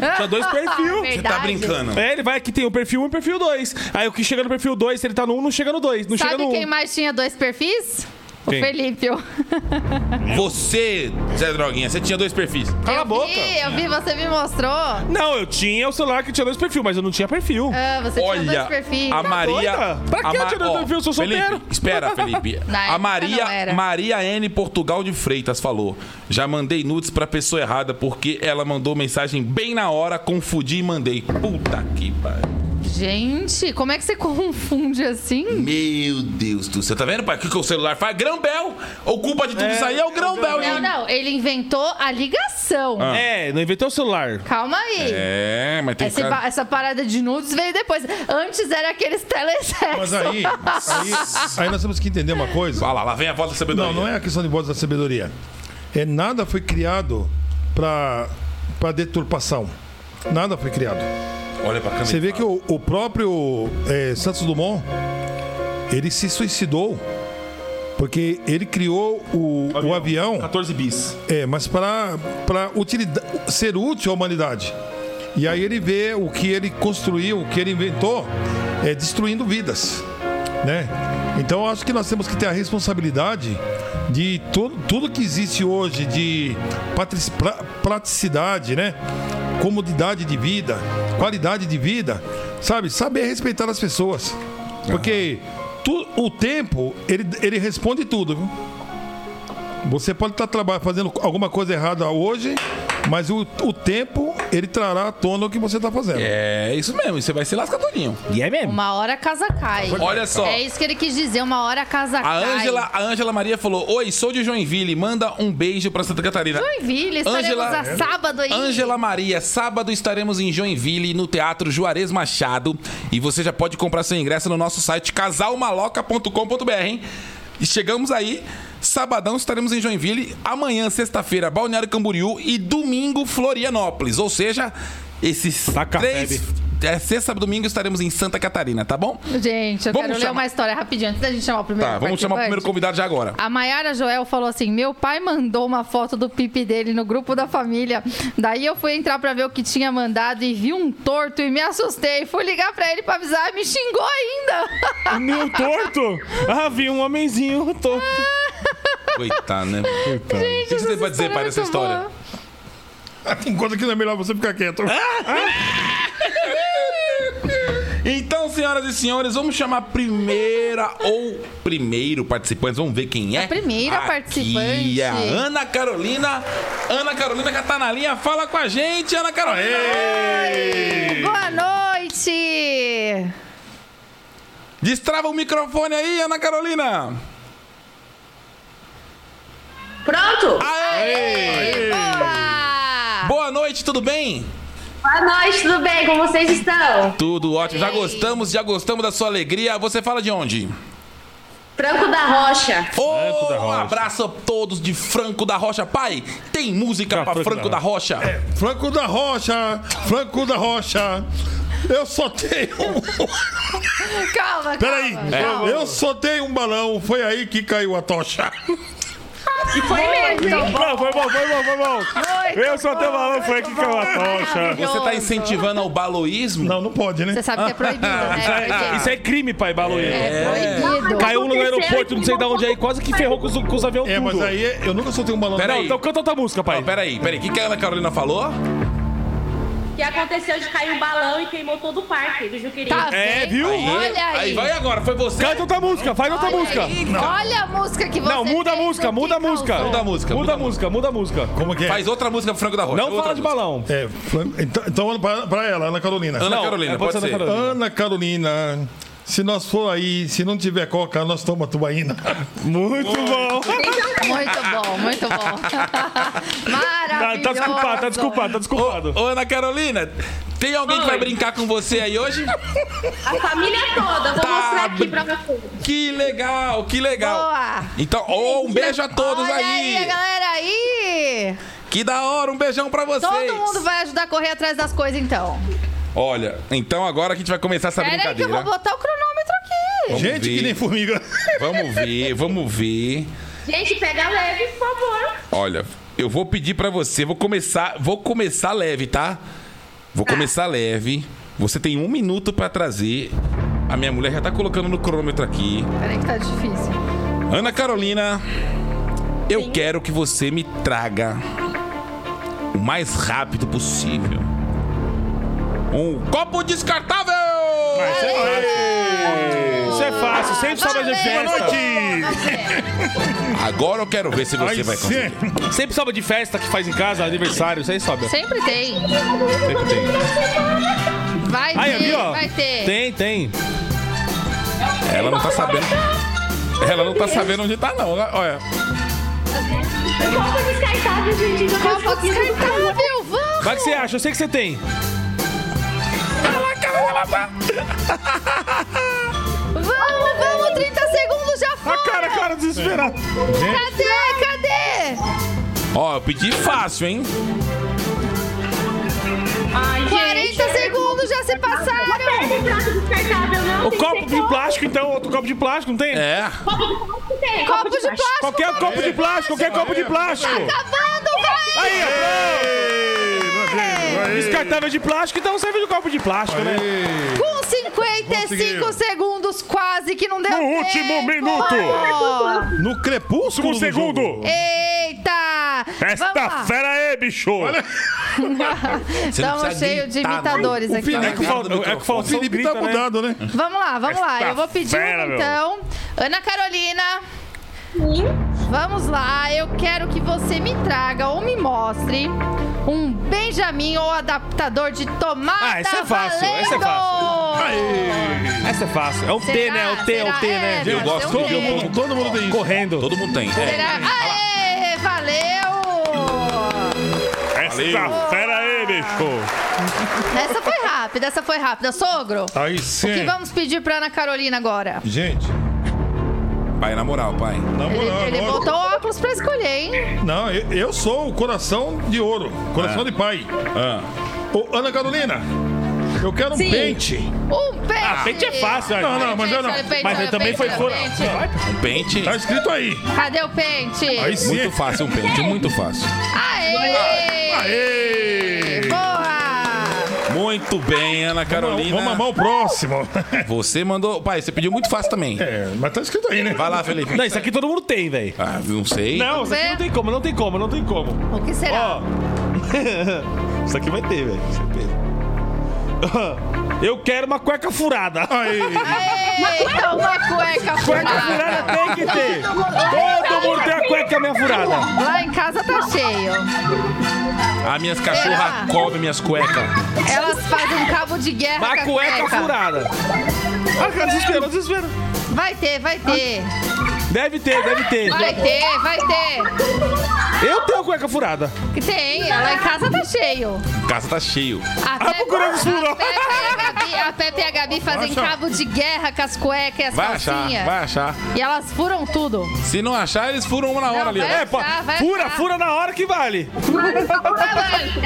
ah, Tinha dois perfil. Você tá brincando. É, ele vai aqui, tem o perfil 1 e o perfil 2. Aí o que chega no perfil 2, se ele tá no 1, não chega no 2. Não chega Sabe no 1. quem mais tinha dois perfis? Quem? O Felipe. Você, Zé Droguinha, você tinha dois perfis. Cala a boca. vi, eu vi, você me mostrou. Não, eu tinha o celular que tinha dois perfis, mas eu não tinha perfil. Ah, você tinha Olha, dois perfis. a Maria. doida? Pra a que eu Ma- tirei ó, do perfil? Eu sou Felipe, solteiro. Espera, Felipe. A Maria. Maria N. Portugal de Freitas falou: Já mandei nudes pra pessoa errada porque ela mandou mensagem bem na hora, confundi e mandei. Puta que pariu. Gente, como é que você confunde assim? Meu Deus do céu. Tá vendo, pai? O que, que o celular faz? Grão-Bel. O culpa de tudo É, isso aí é o Grão-Bel, Não, hein? não, ele inventou a ligação. É, não inventou o celular. Calma aí. É, mas tem Essa, cara... pa- essa parada de nudes veio depois. Antes era aqueles telesexo. Mas aí, aí, aí nós temos que entender uma coisa. Lá, lá vem a voz da sabedoria. Não, não é a questão de voz da sabedoria. É, nada foi criado para deturpação. Nada foi criado. Olha pra câmera. Você vê que o, o próprio é, Santos Dumont, ele se suicidou porque ele criou o, o avião, 14 bis. é, mas para ser útil à humanidade. E aí ele vê o que ele construiu, o que ele inventou, é, destruindo vidas, né? Então eu acho que nós temos que ter a responsabilidade de tudo, tudo que existe hoje de praticidade, né? Comodidade de vida, qualidade de vida, sabe? Saber respeitar as pessoas. Porque tu- o tempo, ele, ele responde tudo, viu? Você pode estar trabalhando, fazendo alguma coisa errada hoje, mas o, o tempo, ele trará à tona o que você está fazendo. É isso mesmo, e você vai se lascar todinho. E é mesmo. Uma hora a casa cai. Olha só. É isso que ele quis dizer, uma hora a casa A cai. Ângela, a Ângela Maria falou: Oi, sou de Joinville, manda um beijo pra Santa Catarina. Joinville, estaremos Ângela- a sábado aí. Ângela Maria, sábado estaremos em Joinville, no Teatro Juarez Machado. E você já pode comprar seu ingresso no nosso site casalmaloca.com.br, hein? E chegamos aí. Sabadão estaremos em Joinville. Amanhã, sexta-feira, Balneário Camboriú. E domingo, Florianópolis. Ou seja, esses Taca três. febre. É, sexta e domingo estaremos em Santa Catarina, tá bom? Gente, eu Vamos quero ler chamar- uma história rapidinho, antes da gente chamar o primeiro Tá, vamos chamar o primeiro convidado já agora. A Mayara Joel falou assim: Meu pai mandou uma foto do pipi dele no grupo da família. Daí eu fui entrar pra ver o que tinha mandado e vi um torto e me assustei. Fui ligar pra ele pra avisar e me xingou ainda. Meu torto? Ah, vi um homenzinho torto. Coitado, né? o que você tem pra dizer, pai, dessa história? Tem coisa que não é melhor você ficar quieto. Então, senhoras e senhores, vamos chamar a primeira ou primeiro participante. Vamos ver quem é. A primeira Aqui participante. é a Ana Carolina. Ana Carolina que tá na linha. Fala com a gente, Ana Carolina. Boa noite! Destrava o microfone aí, Ana Carolina. Pronto? Aê! Boa! Boa noite, tudo bem? Boa noite, tudo bem? Como vocês estão? Tudo ótimo. Já gostamos, já gostamos da sua alegria. Você fala de onde? Franco da Rocha. Ô, da um Rocha. abraço a todos de Franco da Rocha. Pai, tem música Tá, pra Franco Franco da da Rocha? Franco da Rocha, Franco da Rocha. Eu só tenho. Calma, Peraí, calma. calma. eu só tenho um balão. Foi aí que caiu a tocha. E foi mesmo, hein? Não, foi bom, foi bom, foi bom. Muito Eu só bom, balão, foi muito que caiu a bom, tocha. Você tá incentivando ao baloísmo? Não, não pode, né? Você sabe que é proibido, né? Isso é, isso é crime, pai, Baloeiro. É proibido. Caiu um no aeroporto, não sei de onde aí, quase que ferrou com os, com os aviões É, tudo. mas aí eu nunca soltei um balão. Pera Não, aí. então canta outra música, pai. Ó, peraí, peraí. O que, que a Ana Carolina falou? Que aconteceu de cair um balão e queimou todo o parque do Juqueri. Tá É, viu? Olha aí. Aí vai agora, foi você? Canta outra música, faz outra Olha música. aí. Olha a música que você Não, muda a fez, música, o que muda a música. causou. Muda a música. Muda a música, muda a música. Como que é? Faz outra música pro Franco da Rocha. Não outra fala de música. balão. É, então, então pra, pra ela, Ana Carolina. Ana Não, Carolina, é, pode ser ser. Ana Carolina. Se nós for aí, se não tiver coca, nós tomamos tubaína. Muito bom. Muito bom, muito bom. Maravilhoso. tá desculpado, tá desculpado, tá desculpado. Ô, Ana Carolina, tem alguém que vai brincar com você aí hoje? A família toda, vou Tá mostrar aqui pra vocês. Que legal, que legal. Boa. Então, ô, um beijo a todos Olha aí. aí, a galera aí. Que da hora, um beijão pra vocês. Todo mundo vai ajudar a correr atrás das coisas, então. Olha, então agora que a gente vai começar essa Pera aí que eu brincadeira. vou botar o cronômetro aqui. Vamos Gente ver. que nem formiga. Vamos ver, vamos ver. Gente, pega leve, por favor. Olha, eu vou pedir pra você, vou começar, vou começar leve, tá? Vou começar leve. Você tem um minuto pra trazer. A minha mulher já tá colocando no cronômetro aqui. Pera aí que tá difícil. Ana Carolina, eu quero que você me traga o mais rápido possível um copo descartável. Isso é fácil. Isso é fácil, sempre sobra de festa. Vamos ver. Agora eu quero ver se você vai conseguir. Sempre sobra de festa que faz em casa, aniversário. Sempre tem. Sempre tem. Vai Aí, ter, ó? vai ter. Tem, tem. Ela não tá sabendo. Ela não tá sabendo onde tá, não. Olha. Copa descartável, gente. Copo descartável, vamos. Vai que você acha, eu sei que você tem. Vamos, vamos, 30 segundos já foi. A cara, a cara desesperada. Cadê, cadê? Ó, eu pedi fácil, hein? Ai, 40 segundos já se passaram. O copo de plástico, então, outro copo de plástico, não tem? É. Copo de plástico tem. Copo de plástico. Qualquer copo de plástico, qualquer copo de plástico. Acabando, vai. Aí, ó. Descartável de plástico, então serve de copo de plástico, né? Com 55 Conseguiu. segundos, quase que não deu No tempo. último minuto. No crepúsculo Um do segundo. jogo. Eita! Esta lá. fera aí, bicho. Estamos cheios de não. imitadores O aqui. Felipe- É que falta, é que falta O Felipe tá grita, né? mudado, né? Vamos lá, vamos lá. Esta Eu vou pedir fera, uma, meu. então. Ana Carolina. Vamos lá, eu quero que você me traga ou me mostre um Benjamin ou adaptador de tomada Ah, essa é fácil, essa é valendo. Essa é fácil. É o T, né? É o T, é o T, né? É, Eu deve gosto um Todo T. mundo, todo mundo tem isso. Correndo. Todo mundo tem. Será? Aê, valeu! Esta fera aí, bicho. Essa foi rápida, essa foi rápida. Sogro, Aí o que sim. vamos pedir pra Ana Carolina agora? Gente, Pai, na moral, pai. na Ele, moral, ele lógico. botou óculos pra escolher, hein? Não, eu, eu sou o coração de ouro. Coração de pai. Ah. Ô, Ana Carolina, eu quero um Sim. pente. Um pente! Ah, pente é fácil. Não, olha. não, mas eu não. Pente, Mas ele o também foi fora. pente. Um pente. Tá escrito aí. Cadê o pente? Aí sim. Muito fácil um pente, muito fácil. Aê! Aê! Muito bem, Ana Carolina. Vamos amar o próximo. Você mandou. Pai, você pediu muito fácil também. É, mas tá escrito aí, né? Vai lá, Felipe. Não, isso aqui todo mundo tem, velho. Ah, não sei. Não, isso aqui não tem como, não tem como, não tem como. O que será? Ó. isso aqui vai ter, velho. certeza. Eu quero uma cueca furada. Aí. Eita, uma cueca Cueca furada. furada tem que ter. Todo mundo tem a cueca minha furada. Lá em casa tá cheio. As minhas cachorras comem minhas cuecas. Elas fazem um cabo de guerra Uma com a cueca furada. Ah, cara, desespero, desespero. Vai ter, vai ter. Deve ter, deve ter. Vai ter, vai ter. Eu tenho cueca furada. Que tem, lá em casa tá cheio. A casa tá cheio. A Ah, procurando os furos. a Pepe e a Gabi, a Pepe e a Gabi fazem achar. cabo de guerra com as cuecas e as Vai achar, calcinhas. vai achar. E elas furam tudo. Se não achar, eles furam uma na hora Não, ali. ó. vai É, pô, achar, vai fura, achar. fura na hora que vale.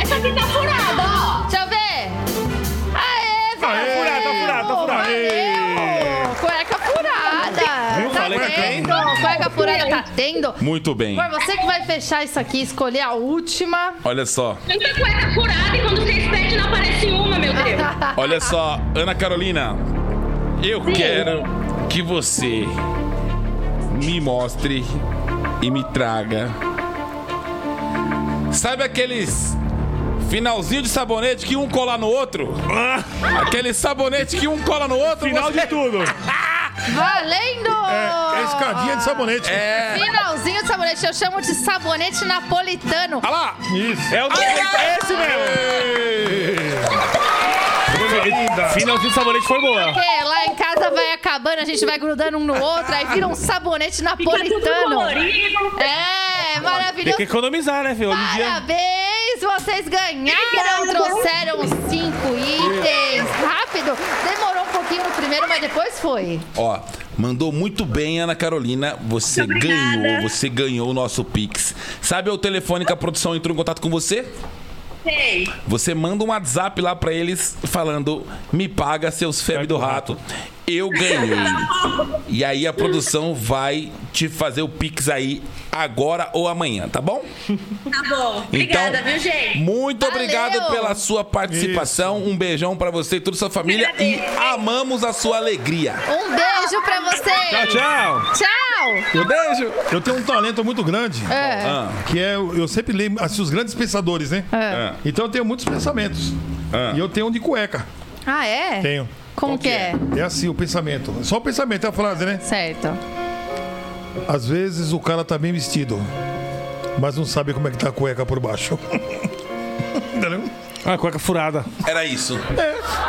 Essa aqui tá furada, ó. Deixa eu ver. Aê, valeu. furada, tá furada, tá furada. Valeu. Cueca furada. Viu? Tá Falei que tem. tendo. Cueca furada tá tendo. Muito bem. Amor, você que vai fechar isso aqui, escolher a última. Olha só, Tanta cueca furada e quando vocês pedem não aparece uma, meu Deus. olha só, Ana Carolina. Eu quero que você me mostre e me traga. Sabe aqueles finalzinho de sabonete que um cola no outro? Aquele sabonete que um cola no outro? Final você- de tudo. Valendo! É escadinha de sabonete. É. Finalzinho de sabonete. Eu chamo de sabonete napolitano. Olha lá! Isso. É, o, é esse mesmo. Finalzinho de sabonete foi boa. Porque lá em casa vai acabando, a gente vai grudando um no outro, aí vira um sabonete Fica tudo napolitano. colorido. É, Tem maravilhoso. que economizar, né, filho? Dia. Parabéns, vocês ganharam, trouxeram os cinco itens. Rápido, demorou um pouquinho no primeiro, mas depois foi. Ó, mandou muito bem, Ana Carolina. Você ganhou, você ganhou o nosso Pix. Sabe o telefone que a produção entrou em contato com você? Sei. Você manda um WhatsApp lá pra eles falando: me paga seus febre do rato. Eu ganhei. E aí a produção vai te fazer o Pix aí agora ou amanhã, tá bom? Tá bom. Obrigada, viu, gente? Muito Valeu. obrigado pela sua participação. Um beijão pra você e toda a sua família. E amamos a sua alegria. Um beijo pra vocês. Tchau, tchau. Tchau. Um beijo. Eu tenho um talento muito grande, É. Ah, que é, eu sempre leio assim, os grandes pensadores, né? ah, Então eu tenho muitos pensamentos. Ah. E eu tenho um de cueca. Ah, é? Tenho. Como que que é? É assim, o pensamento. Só o pensamento, é a frase, né? Certo. Às vezes o cara tá bem vestido, mas não sabe como é que tá a cueca por baixo. Entendeu? Ah, cueca furada. era isso.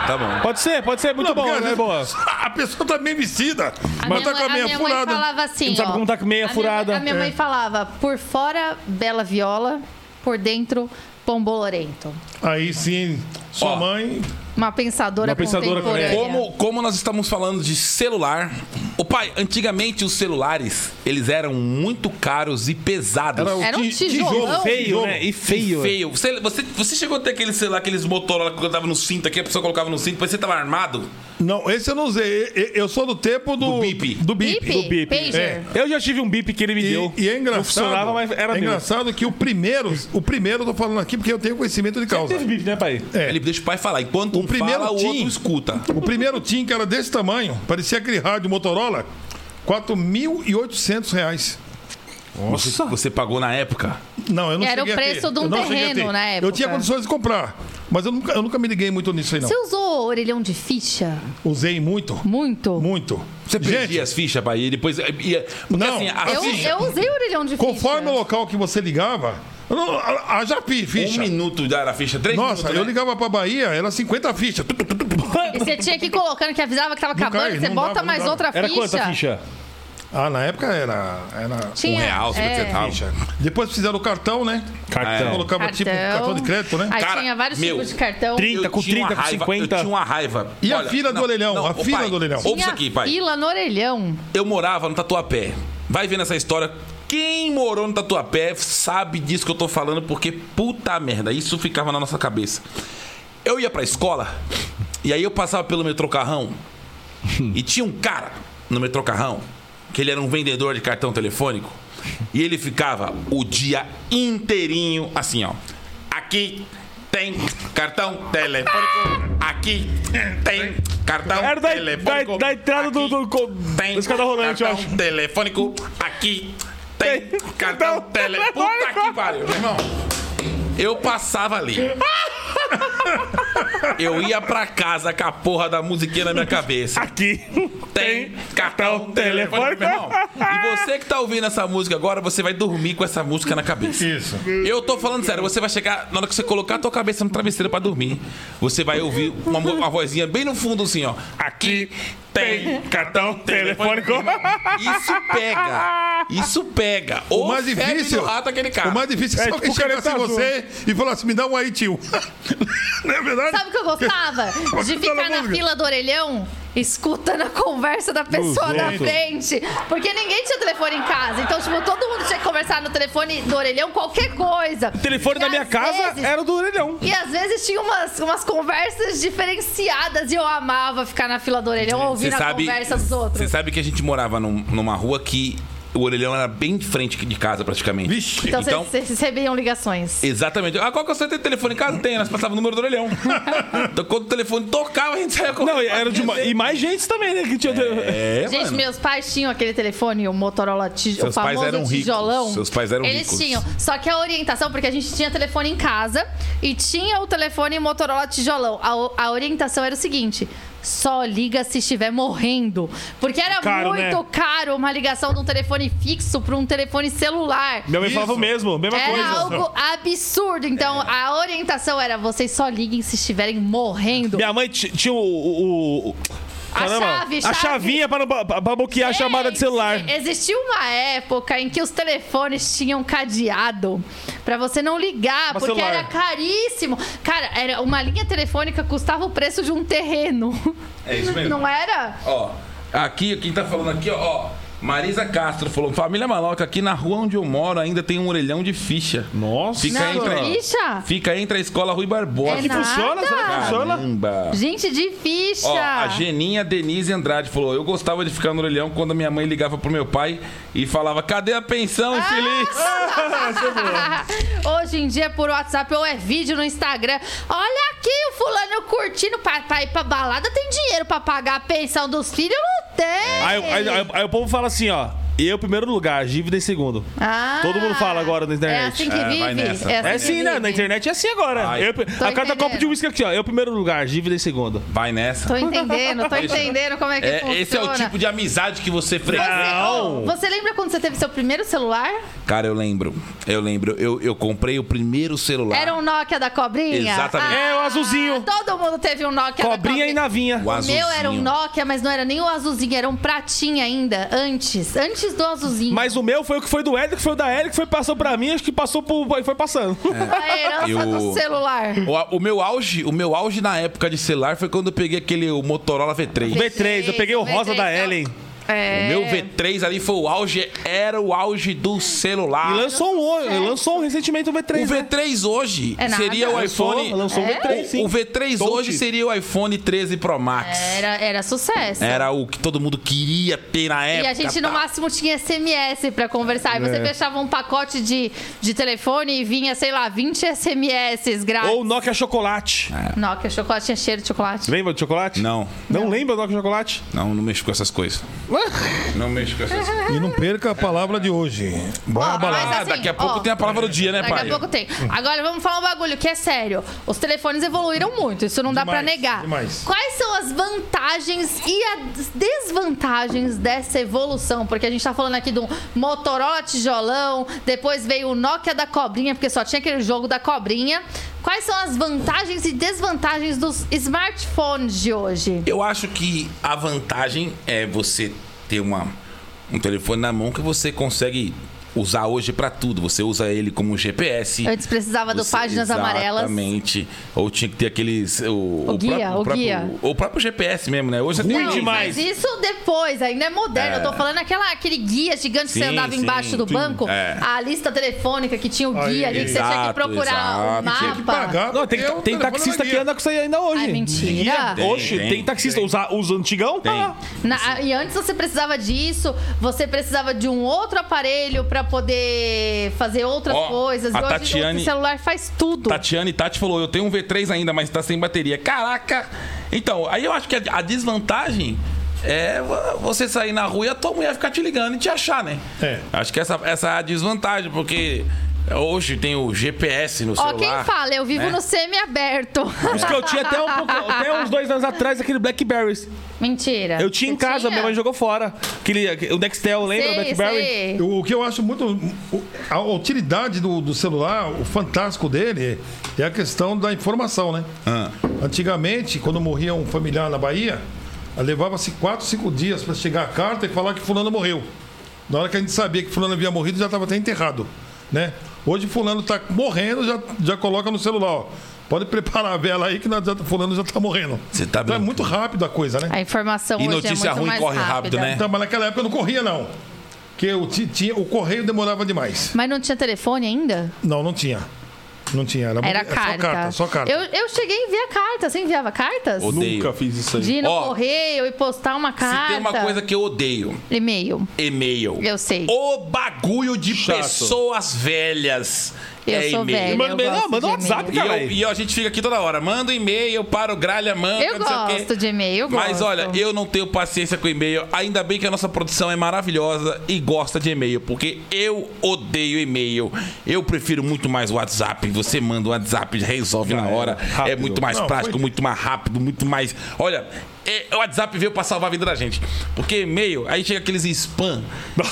Tá bom. Pode ser, pode ser. Muito Não, bom, né? Boa. A pessoa tá bem vestida, A mas minha, tá mãe, com a a meia minha mãe furada. falava assim, Não sabe ó. como tá com meia a minha- furada. a minha mãe É. falava, por fora, bela viola, por dentro, pombolorento. Aí sim, sua Ó. mãe. Uma pensadora Uma pensadora contemporânea. Como, como nós estamos falando de celular, o pai, antigamente os celulares, eles eram muito caros e pesados. Era Era um ti- tijolão. Feio, tijolo. né? E feio. Feio. Você, você, você chegou a ter aquele celular, aqueles Motorola que colocava no cinto aqui, a pessoa colocava no cinto, depois você tava armado? Não, esse eu não usei. E- Eu sou do tempo do. Do bip. Do bip. Bip? Do bip. É. Eu já tive um bip que ele me deu. E, e é Não engraçado. funcionava, mas era é meu. engraçado que o primeiro, o primeiro eu tô falando aqui porque eu tenho conhecimento de causa. Teve bip, né, pai? É. Ele deixa o pai falar. Enquanto um primeiro fala, o tim- outro escuta. O primeiro TIM, que era desse tamanho, parecia aquele rádio Motorola, 4.800 reais. Você, você pagou na época? Não, eu não Era o preço de um terreno ter. na Eu tinha época. condições de comprar, mas eu nunca, eu nunca me liguei muito nisso aí, não. Você usou orelhão de ficha? Usei muito, Muito? muito. Você perdia as fichas, pai, e depois ia... Porque Não. assim, Eu, ficha... eu usei orelhão de conforme o ficha. local que você ligava, a, Japi, Um ficha. minuto era a ficha, três Nossa, minutos, eu né? ligava pra Bahia, era 50 fichas. E você tinha que ir colocando que avisava que tava acabando, cai, você bota dava, mais outra Era ficha. quanta ficha? Ah, na época era. era... Tinha, Um real, cinquenta é. Depois fizeram o cartão, né? Cartão. Colocava tipo cartão de crédito, né? Aí Cara, tinha vários meu, tipos de cartão. 30 Eu com tinha uma 30, com raiva, 50. Eu tinha uma raiva. E a fila do orelhão, a ô, fila pai, do orelhão. Ouve isso aqui, pai. fila no orelhão. Eu morava no Tatuapé. Vai vendo essa história. Quem morou no Tatuapé sabe disso que eu tô falando, porque puta merda, isso ficava na nossa cabeça. Eu ia pra escola, e aí eu passava pelo metrô Carrão, e tinha um cara no metrô Carrão, que ele era um vendedor de cartão telefônico, e ele ficava o dia inteirinho assim, ó. Aqui tem cartão telefônico. Aqui tem cartão Era da, telefônico. da, da entrada do, Aqui do, do, tem da escada rolante, eu cartão acho. telefônico aqui. Tem Tem cartão telefônico. Puta que pariu, meu irmão. Eu passava ali. Eu ia pra casa com a porra da musiquinha na minha cabeça. Aqui Tem cartão telefônico, meu irmão. E você que tá ouvindo essa música agora, você vai dormir com essa música na cabeça. Isso. Eu tô falando sério, você vai chegar, na hora que você colocar a tua cabeça no travesseiro pra dormir, você vai ouvir uma, uma vozinha bem no fundo assim, ó. Aqui tem cartão telefônico. Isso pega. Isso pega. O mais difícil. rato aquele cara. O mais difícil é É se tipo alguém chegasse em você e falasse, me dá um aí, tio. Não é verdade? Sabe o que eu gostava? De tá ficar na fila do orelhão escutando a conversa da pessoa da frente. Porque ninguém tinha telefone em casa. Então, tipo, todo mundo tinha que conversar no telefone do orelhão, qualquer coisa. O telefone E da minha casa vezes- era o do orelhão. E às vezes tinha umas, umas conversas diferenciadas e eu amava ficar na fila do orelhão ouvindo a conversa dos outros. você sabe que a gente morava num- numa rua que o orelhão era bem de frente de casa, praticamente. Vixe. Então, então- vocês recebiam ligações. Exatamente. Ah, qual que você tem telefone em casa? Tem, nós passava o número do orelhão. então, quando o telefone tocava, a gente saia com Não, era de uma... E mais gente também, né? Que tinha... É, Gente, mano. meus pais tinham aquele telefone, o Motorola, tij... o Seus pais famoso eram ricos. tijolão. Seus pais eram Eles ricos. tinham. Só que a orientação, porque a gente tinha telefone em casa e tinha o telefone Motorola tijolão. A, o- a orientação era o seguinte: só liga se estiver morrendo. Porque era Caro, muito né? caro uma ligação de um telefone fixo para um telefone celular. Minha mãe falava o mesmo, mesma Era coisa. algo absurdo. Então, a orientação era: vocês só liguem se estiverem morrendo. Minha mãe ti- tinha o... o- o- A caramba, chave, a chave. chavinha para, pra, pra bloquear a chamada de celular. Gente, Existiu uma época em que os telefones tinham cadeado pra você não ligar, Pra porque celular. era caríssimo. Cara, era uma linha telefônica custava o preço de um terreno. É isso mesmo. Não era? Ó, aqui, quem tá falando aqui, ó, ó. Marisa Castro falou: Família Maloca, aqui na rua onde eu moro ainda tem um orelhão de ficha. Nossa. Fica Não, entre, ficha? fica entre a escola Rui Barbosa. É Que funciona? Será que funciona? Caramba. Gente de ficha. Ó, a Geninha Denise Andrade falou: Eu gostava de ficar no orelhão quando a minha mãe ligava pro meu pai e falava: Cadê a pensão, infeliz? Hoje em dia, por WhatsApp ou é vídeo no Instagram. Olha aqui o fulano curtindo pra, pra ir pra balada. Tem dinheiro pra pagar a pensão dos filhos? Não tem. Aí, aí- aí- aí o povo fala assim, ó. Eu, primeiro lugar, dívida em segundo. Ah, Todo mundo fala agora na internet. É assim que É, vai nessa. assim É que sim, né? vive. Na internet é assim agora. Eu- a cada entendendo. copo de uísque aqui, ó. Eu, primeiro lugar, dívida em segundo. Vai nessa. Tô entendendo, tô entendendo como é que É, funciona. esse é o tipo de amizade que você frequenta. Não. você lembra quando você teve seu primeiro celular? Cara, eu lembro. Eu lembro. Eu, eu comprei o primeiro celular. Era um Nokia da cobrinha? Exatamente. É, o azulzinho. Todo mundo teve um Nokia da Cobrinha e navinha. O O meu azulzinho. era um Nokia, mas não era nem o azulzinho, era um pratinha ainda, antes. Antes do azulzinho. Mas o meu foi o que foi do Hélio, que foi o da Hélio, que foi passou pra mim, acho que passou pro. Foi passando. A herança Eu- do celular. O, o meu auge, o meu auge na época de celular foi quando eu peguei aquele o Motorola V3. V3, eu peguei o rosa V3, da não. É. O meu V3 ali foi o auge, era o auge do celular. E lançou um, hoje- lançou um recentemente o V3. O né? V3 hoje É nada. seria o Lançou, iPhone. lançou É? o V3, sim. O, o V3 Touch. hoje seria o iPhone 13 Pro Max. Era, era sucesso. Era o que todo mundo queria ter na época. E a gente, no tá? máximo, tinha SMS pra conversar. E você É. fechava um pacote de, de telefone e vinha, sei lá, 20 SMS grátis. Ou Nokia Chocolate. Nokia, chocolate tinha cheiro de chocolate. Lembra de chocolate? Não, Não, lembra do Nokia Chocolate? não, não mexo com essas coisas. Não mexo com essas coisas. E não perca a palavra de hoje. Bora Ó, balada. mas Ah, assim, daqui a pouco ó, tem a palavra do dia, né, Daqui pai? a pouco tem. Agora vamos falar um bagulho que é sério. Os telefones evoluíram muito, isso não dá pra Demais, negar. demais. Quais são as vantagens e as desvantagens dessa evolução? Porque a gente tá falando aqui do Motorola tijolão, depois veio o Nokia da cobrinha, porque só tinha aquele jogo da cobrinha. Quais são as vantagens e desvantagens dos smartphones de hoje? Eu acho que a vantagem é você ter uma, um telefone na mão que você consegue usar hoje pra tudo. Você usa ele como GPS. Antes precisava do Você- páginas amarelas. Exatamente. Ou tinha que ter aqueles. O, O guia, próprio, o próprio- guia. O próprio GPS mesmo, né? Hoje você Ruim tem. demais. Mas isso depois, ainda é moderno. Eu tô falando aquela, aquele guia gigante que você Sim, andava sim, embaixo do sim. banco. É. A lista telefônica que tinha o Aí, guia ali, que você tinha que procurar exato. o mapa. Tinha que pagar. Não, tem, o tem taxista que anda com isso aí ainda hoje. Ai, mentira. Tem, Oxe, tem, tem, taxista. Os, os antigão? Tem. Ah, Na- e antes você precisava disso, você precisava de um outro aparelho pra poder fazer outras Ó, coisas. a e hoje Tatiane- o celular faz tudo. Tatiane Tati falou: Eu tenho um V3 ainda, mas tá sem bateria. Caraca! Então, aí eu acho que a, a desvantagem é vo- você sair na rua e a tua mulher ficar te ligando e te achar, né? É. Acho que essa, essa é a desvantagem, porque hoje tem o GPS no Ó, celular. quem fala, eu vivo né? no semi-aberto. Isso que eu tinha até, um pouco, até uns dois anos atrás, aquele Blackberry. Mentira. Eu tinha em casa, tinha? minha mãe jogou fora. Aquele, o Nextel, lembra o Sei, Blackberry? sei. O que eu acho muito. o- A utilidade do, do celular, o fantástico dele, é a questão da informação, né? Ah. Antigamente, quando morria um familiar na Bahia, levava-se 4, 5 dias para chegar a carta e falar que fulano morreu. Na hora que a gente sabia que fulano havia morrido, já estava até enterrado, né? Hoje fulano está morrendo, já, já coloca no celular, ó. Pode preparar a vela aí que nós já, fulano já tá morrendo. Você tá Então é muito rápido a coisa, né? A informação E hoje notícia é muito ruim mais corre rápido, né? Então, mas naquela época eu não corria, não. Porque ti- tinha, o correio demorava demais. Mas não tinha telefone ainda? Não, não tinha. Não tinha. Era, Era é carta. Só carta, só carta. Eu, eu cheguei a enviar carta. Você enviava cartas? Odeio. Nunca fiz isso aí. De ir no Ó, correio e postar uma carta. Se tem uma coisa que eu odeio, E-mail. e-mail. Eu sei. O bagulho de Chato. pessoas velhas. Eu é sou e-mail. velha. Manda Não, manda de um WhatsApp, e-mail. E, eu- e a gente fica aqui toda hora. Manda um e-mail para o Gralha Manca. Eu não sei o quê. gosto de e-mail, Mas gosto. olha, eu não tenho paciência com e-mail. Ainda bem que a nossa produção é maravilhosa e gosta de e-mail, porque eu odeio e-mail. Eu prefiro muito mais o WhatsApp. Você manda o WhatsApp, resolve na hora. É rápido. muito mais Não, prático, foi- muito mais rápido, muito mais. Olha. É, O WhatsApp veio pra salvar a vida da gente. Porque e-mail, aí chega aqueles spam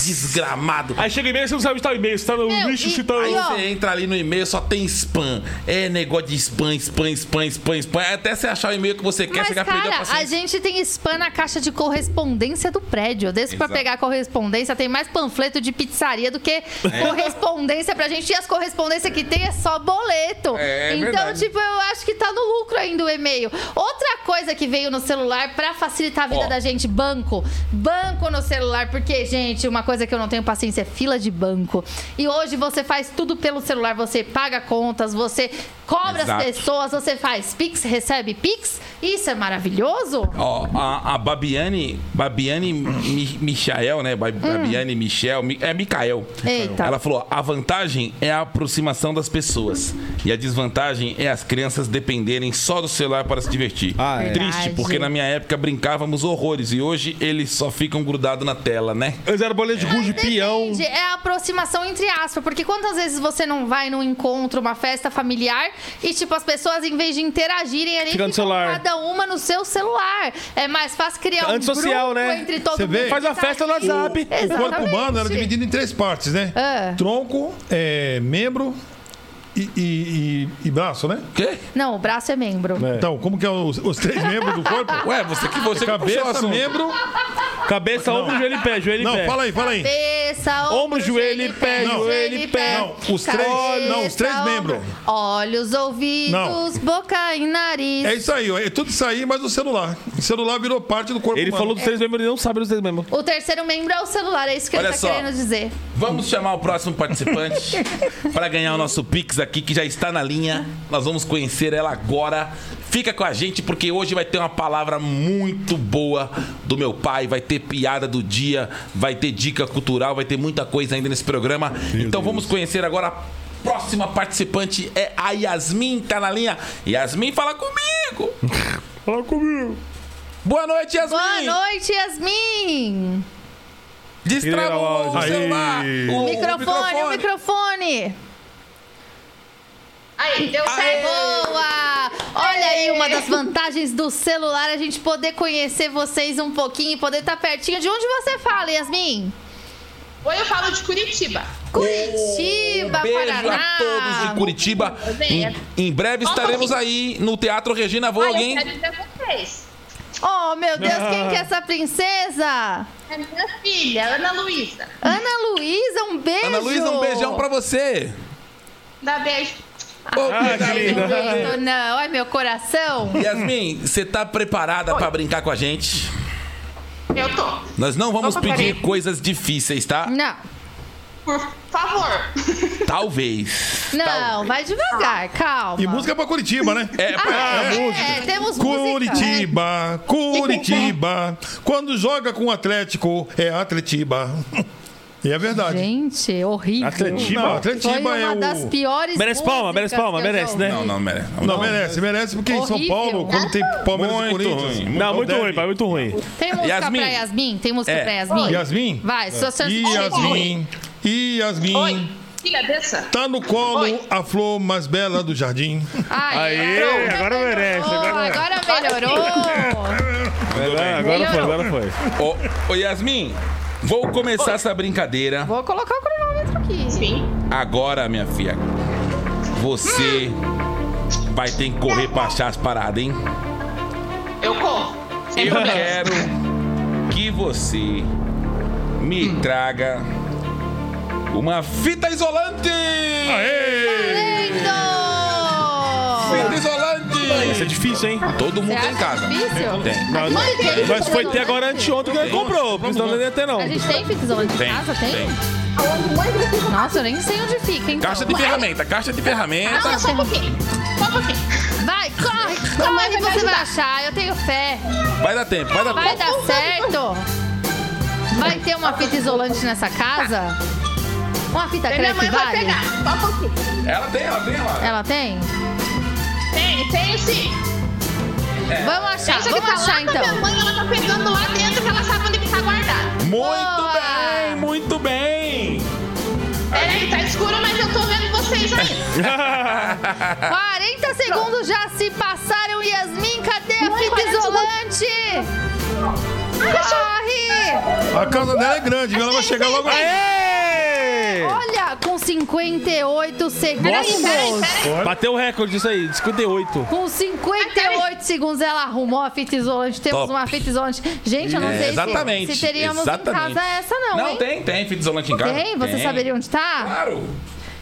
desgramado. Aí chega e-mail, você não sabe onde tá o e-mail. Você tá no Meu, lixo, e- você tá Aí ó, você entra ali no e-mail, só tem spam. É negócio de spam, spam, spam, spam, spam. Até você achar o e-mail que você quer, Mas, você já perdeu a cara, a paciência. gente tem spam na caixa de correspondência do prédio. Desde pra Exato. pegar correspondência, tem mais panfleto de pizzaria do que É. correspondência pra gente. E as correspondências que tem é só boleto. É, é então, verdade. tipo, eu acho que tá no lucro ainda o e-mail. Outra coisa que veio no celular pra facilitar a vida Ó. da gente, banco. Banco no celular, porque, gente, uma coisa que eu não tenho paciência é fila de banco. E hoje você faz tudo pelo celular, você paga contas, você cobra Exato. as pessoas, você faz Pix, recebe Pix. Isso é maravilhoso. Ó, a, a Babiane, Babiane Mi, Michael, né? Ba- Babiane Michel, Mi- é Micael. Hum. Eita. Ela falou: a vantagem é a aproximação das pessoas. E a desvantagem é as crianças dependerem só do celular para se divertir. Ah, é. Triste, porque na minha época brincávamos horrores e hoje eles só ficam grudados na tela, né? Antes era bolinha de gude, peão. Depende, é a aproximação entre aspas, porque quantas vezes você não vai num encontro, uma festa familiar e tipo as pessoas em vez de interagirem ali Fica no ficam celular. Cada uma no seu celular. É mais fácil criar um Antissocial, grupo né? entre todo Você mundo. vê? Faz uma tá festa no. WhatsApp. O corpo humano era dividido em três partes, né? Ah. Tronco, é, membro e, e- e- e braço, né? Quê? Não, o braço é membro. É. Então, como que é os, os três membros do corpo? Ué, você que você que puxou o Cabeça, assunto. membro. Cabeça, ombro, joelho e pé. Joelho e Não, pé. fala aí, fala aí. Cabeça, Ombro, joelho e pé, Não. joelho e pé. Não, os três- cabeça, não, os três membros. Olhos, ouvidos, Não. boca e nariz. É isso aí, é tudo isso aí, mas o celular. O celular virou parte do corpo Ele humano. falou dos três membros, ele não sabe dos três membros. O terceiro membro é o celular, é isso que Olha ele tá só. querendo dizer. Vamos chamar o próximo participante para ganhar o nosso Pix aqui, que já está na linha. Nós vamos conhecer ela agora. Fica com a gente, porque hoje vai ter uma palavra muito boa do meu pai. Vai ter piada do dia, vai ter dica cultural, vai ter muita coisa ainda nesse programa. então vamos conhecer agora. A próxima participante é a Yasmin, tá na linha. Yasmin, fala comigo. Fala comigo. Boa noite, Yasmin. Boa noite, Yasmin. Destrava Tira o celular. O, microfone, o microfone. Aí, deu certo. Boa! Olha aí uma das vantagens do celular, a gente poder conhecer vocês um pouquinho e poder estar pertinho. De onde você fala, Yasmin? Hoje eu falo de Curitiba. Curitiba, Beijo Paraná. a todos de Curitiba. Em, em breve estaremos aí no Teatro Regina eu Vogue, hein? quero ver vocês. Oh, meu Deus, quem que é essa princesa? É minha filha, Ana Luísa. Ana Luísa, um beijo. Ana Luísa, um beijão pra você. Dá beijo. Ô, Ah, que linda. Não, não, ai meu coração. Yasmin, você tá preparada pra brincar com a gente? Eu tô. Nós não vamos Opa, pedir peraí. coisas difíceis, tá? Não, Por favor. Talvez. não, vai devagar, calma. E música pra Curitiba, né? É, Ah, é, música. é, temos música. Curitiba, Curitiba. Quando joga com o Atlético, é Atletiba. E é verdade. Gente, horrível. Atletiba? Não, Foi Atletiba uma é das o. piores Merece palma, merece palma, merece, né? Não, não merece. Não, merece, merece, porque em São Horrível. Paulo, quando tem Palmeiras e Muito Corinthians. ruim. Não, muito deve. ruim, pai, muito ruim. Tem música Yasmin. pra Yasmin? Tem música É. pra Yasmin? Yasmin? Vai, sua chance E de Yasmin, e Yasmin, Oi. Tá no colo Oi. a flor mais bela do jardim. Ai, Aê, pronto. agora merece, Oh, agora- agora melhorou. Agora, agora foi, agora foi. Ô, ô, Yasmin, vou começar essa brincadeira. Vou colocar o cronômetro aqui. Sim. Agora, minha filha, você vai ter que correr pra achar as paradas, hein? Eu corro. Sem Eu problema. quero que você me traga uma fita isolante! Aê! Fita Lindo! Essa é difícil, hein? Todo mundo tem em casa. difícil? Tem. Nós, tem nós foi ter agora isolante? anteontem que ele comprou, porque senão não ia ter, não. A gente tem fita isolante em Tem. casa? Tem? tem. Nossa, eu nem sei onde fica, então. Caixa de ferramenta, caixa de ferramenta. Calma, só um pouquinho. Só um pouquinho. Vai, corre, corre, você vai achar. Eu tenho fé. Vai dar tempo, vai dar Vai tempo. dar certo. Vai ter uma fita isolante nessa casa? Uma fita Minha crepe mãe vai vale? pegar. Só um pouquinho. Ela tem, ela tem, ela. Ela tem? Tem, tem sim. Vamos achar, Deixa que vamos tá achar a minha então. mãe, ela tá pegando lá dentro que ela sabe onde que tá guardado. Muito Boa. bem, muito bem. Peraí, tá escuro, mas eu tô vendo vocês aí. 40 segundos já se passaram. Yasmin, cadê a fita isolante? Corre! A casa dela é grande? Ela vai chegar logo aí. Olha, com 58 segundos. Nossa! Bateu o recorde disso aí, 58. Com 58 segundos ela arrumou a fita isolante. Temos Top. uma fita isolante. Gente, eu não É, sei se- exatamente. se, teríamos exatamente. em casa essa não, Não, hein? tem, tem fita isolante em casa. Tem? Você Tem. saberia onde tá? Claro.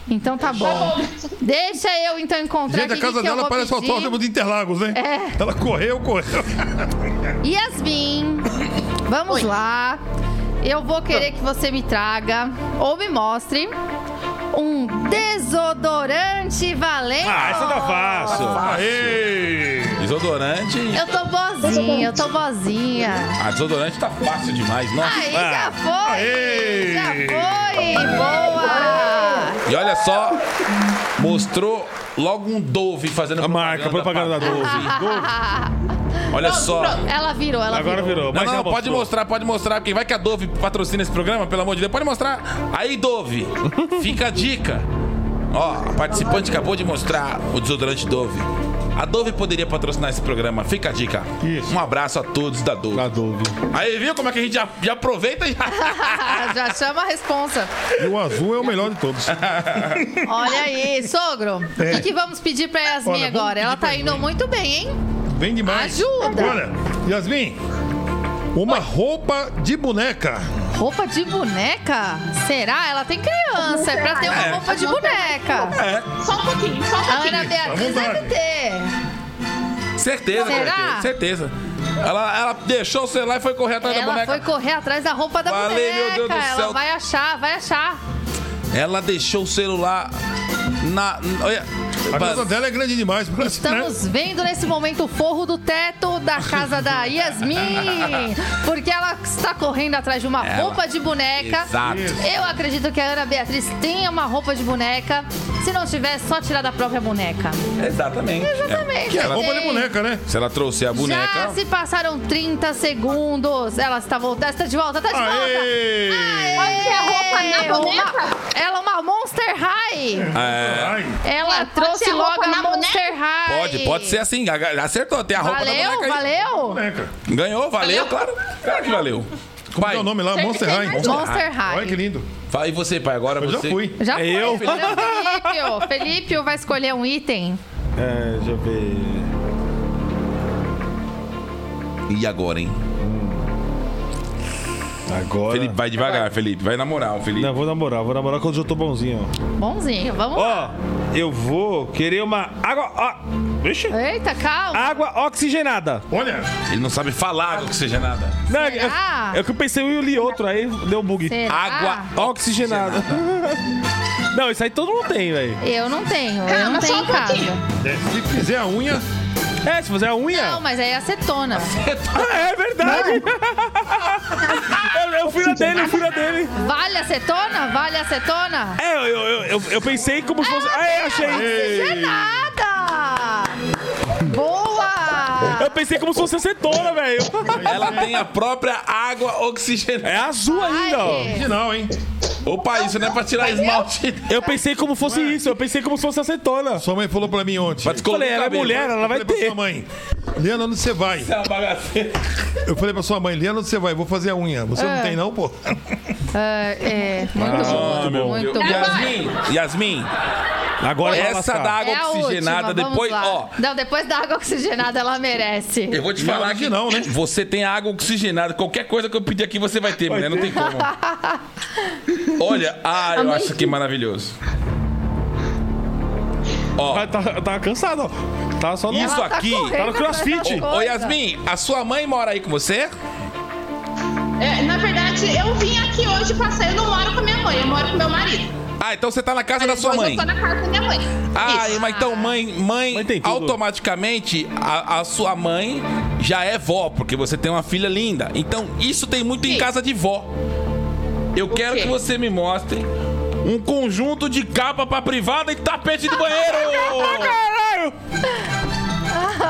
Então tá bom. Deixa eu então encontrar Gente, a aqui casa que eu dela vou parece o pedir. autódromo de Interlagos, né? É. Ela correu, correu. Yasmin, vamos lá. Eu vou querer que você me traga ou me mostre um desodorante valente. Ah, essa tá fácil. Aê! Desodorante. Eu tô bozinha, eu tô bozinha. Ah, desodorante tá fácil demais. Nossa. Aí já foi, Aê! já foi, boa. E olha só, mostrou logo um Dove fazendo A marca, propaganda da pra Dove. Olha só. Ela virou, ela Agora virou. Não, Mas não, já pode mostrou. mostrar, pode mostrar, porque vai que a Dove patrocina esse programa, pelo amor de Deus. Pode mostrar. Aí, Dove, fica a dica. Ó, a participante acabou de mostrar o desodorante Dove. A Dove poderia patrocinar esse programa. Fica a dica. Isso. Um abraço a todos da Dove. Da Dove. Aí, viu como é que a gente já, já aproveita e já... já chama a responsa. E o azul é o melhor de todos. Olha aí, sogro. O que, que vamos pedir pra Yasmin Olha, vamos agora? pedir Ela pra tá indo Yasmin. muito bem, hein? Bem demais. Ajuda. Olha, Yasmin, uma roupa de boneca. Roupa de boneca? Será? Ela tem criança, é pra ter uma É. roupa de boneca. Só um pouquinho, só um A Ana pouquinho. Beatriz deve ter. Certeza, Será? certeza. Ela, ela deixou o celular e foi correr atrás da Ela boneca. foi correr atrás da roupa da Falei, boneca. meu Deus do Ela céu. vai achar, vai achar. Ela deixou o celular na. Olha. A casa dela é grande demais. Parece, né? Estamos vendo nesse momento o forro do teto da casa da Yasmin. Porque ela está correndo atrás de uma Ela- roupa de boneca. Exato. Eu acredito que a Ana Beatriz tenha uma roupa de boneca. Se não tiver, é só tirar da própria boneca. Exatamente. Exatamente. Que é roupa de boneca, né? Se ela trouxer a Já boneca. se passaram 30 segundos. Ela está voltando. Está de volta, está de volta. Aê! Pode ser a roupa na Uma- boneca? ela é uma Monster High. É, Ela É, pode trouxe logo roupa a na Monster High. pode, pode ser assim. Acertou, tem a roupa Valeu, da boneca valeu. boneca. Ganhou, valeu, claro. Claro que valeu. Como Pai, é o nome lá? Monster High. Monster High. Olha que lindo. Vai você, pai, agora Eu já você. fui. Já É foi. eu? É o Felipe. Felipe vai escolher um item. É, deixa eu ver. E agora, hein? Agora. Felipe, vai devagar, Felipe. Vai na moral, Felipe. Não, vou namorar, vou namorar quando eu tô bonzinho. ó. Bonzinho, vamos lá. Ó, eu vou querer uma água. Ó, vixe. Eita, calma. Água oxigenada. Olha, Ele não sabe falar do que seja nada. Não, Será? é, é que eu pensei um e eu li outro, aí deu um bug. Será? Água Oxigenada. Não, isso aí todo mundo tem, velho. Eu não tenho, eu não tenho em casa. pouquinho. se fizer a unha, É, se fazer a unha. Não, mas aí é acetona. Ah, é verdade. eu, eu fui na dele, eu fui na dele. Vale acetona? Vale acetona? É, eu, eu, eu, eu pensei como se fosse. Ah, é, achei. Oxigenada! Boa! Eu pensei como se fosse acetona, velho. Ela tem a própria água oxigenada. É azul ainda, ó. Original, hein? Opa, isso não é pra tirar esmalte. Eu pensei como fosse isso, eu pensei como se fosse acetona. Sua mãe falou pra mim ontem. Pra Eu descolorir falei, o ela é cabelo. mulher, ela vai Eu falei pra ter. sua mãe, Liana, onde você vai? É uma bagaceira. Eu falei pra sua mãe, Liana, onde você vai? Vou fazer a unha. Você não tem não, pô? É, é, muito bom, meu muito Deus. bom. Yasmin, Yasmin, Agora vai essa lascar. da água É a oxigenada, última, depois, lá. ó. Não, depois da água oxigenada ela merece. Eu vou te falar que não, né? você tem água oxigenada. Qualquer coisa que eu pedir aqui, você vai ter, mulher. Não tem como. Olha, ah, eu acho que maravilhoso. Ó, Ah, tá, tá cansado, ó. Tá só no... Isso tá aqui- correndo tá no crossfit. Ô. Yasmin, a sua mãe mora aí com você? É, na verdade, eu vim aqui hoje passar. Eu não moro com a minha mãe, eu moro com meu marido. Ah, então você tá na casa da Mas sua hoje mãe. Eu tô na casa da minha mãe. Ah, Isso. mas então mãe, mãe, Mãe automaticamente a, a sua mãe já é vó, porque você tem uma filha linda. Então isso tem muito em Sim. casa de vó. Eu quero quê? que você me mostre um conjunto de capa pra privada e tapete de banheiro. Caralho!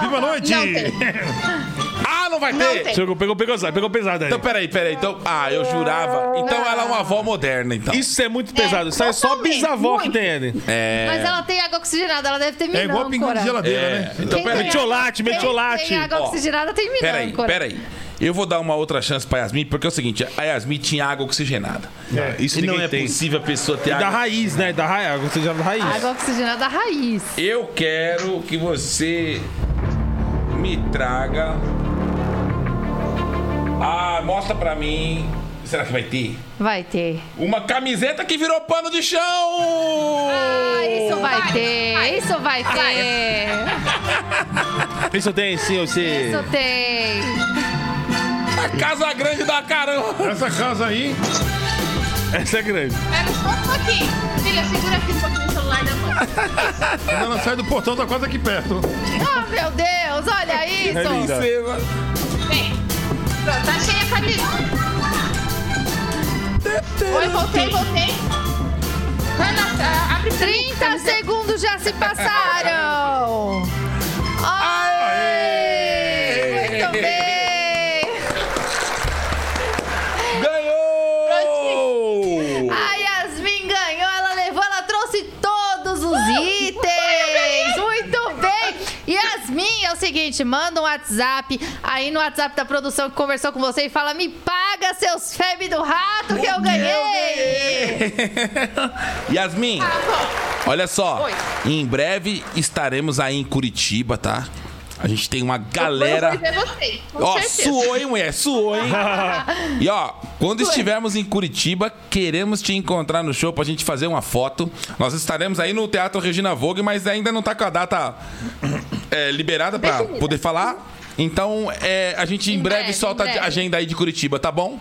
Viva a noite! Não tem. ah, não vai Não ter? tem. Chegou, pegou, pegou, pegou pesado aí. Então peraí, peraí. Então, ah, eu jurava. Então ela é uma avó moderna, então. Isso é muito pesado. Isso é só bisavó que muito. tem ele. É. Mas ela tem água oxigenada, ela deve ter É igual pinguim de minâncora. geladeira, É. né? Então peraí. tem Metiolate, metiolate. Quem tem água oxigenada tem Peraí, minâncora. peraí. Eu vou dar uma outra chance pra Yasmin, porque é o seguinte, a Yasmin tinha água oxigenada. É, isso E não é tem. possível a pessoa ter Da água. raiz, né? Da raiz, você já da raiz. Água oxigenada raiz. Eu quero que você me traga. Ah, mostra pra mim. Será que vai ter? Vai ter. Uma camiseta que virou pano de chão! Ah, isso vai Vai, ter. vai. Isso vai ter. Isso tem, sim, você. Isso tem. A casa grande da caramba! Essa casa aí, Essa é grande. Pega só um pouquinho. Filha, segura aqui um pouquinho o celular da mãe. quando ela sai do portão, tá quase aqui perto. Oh, meu Deus, olha É isso. linda. Vem. Pronto, tá cheia a camisa. Oi, voltei, voltei. Ana, abre pra mim. 30 segundos já se passaram. Aê! O seguinte, manda um WhatsApp aí no WhatsApp da produção que conversou com você e fala: me paga seus febres do rato que eu ganhei. Yasmin, Tá bom. olha só. Oi. Em breve estaremos aí em Curitiba, tá? A gente tem uma Eu galera. vou ver vocês, com Ó, certeza. suou, hein, mulher? Suou, hein? e ó, quando estivermos em Curitiba, queremos te encontrar no show pra gente fazer uma foto. Nós estaremos aí no Teatro Regina Vogue, mas ainda não tá com a data é, liberada pra Definida. poder falar. Então, é, a gente em, Em breve, breve, solta em breve. a agenda aí de Curitiba, tá bom?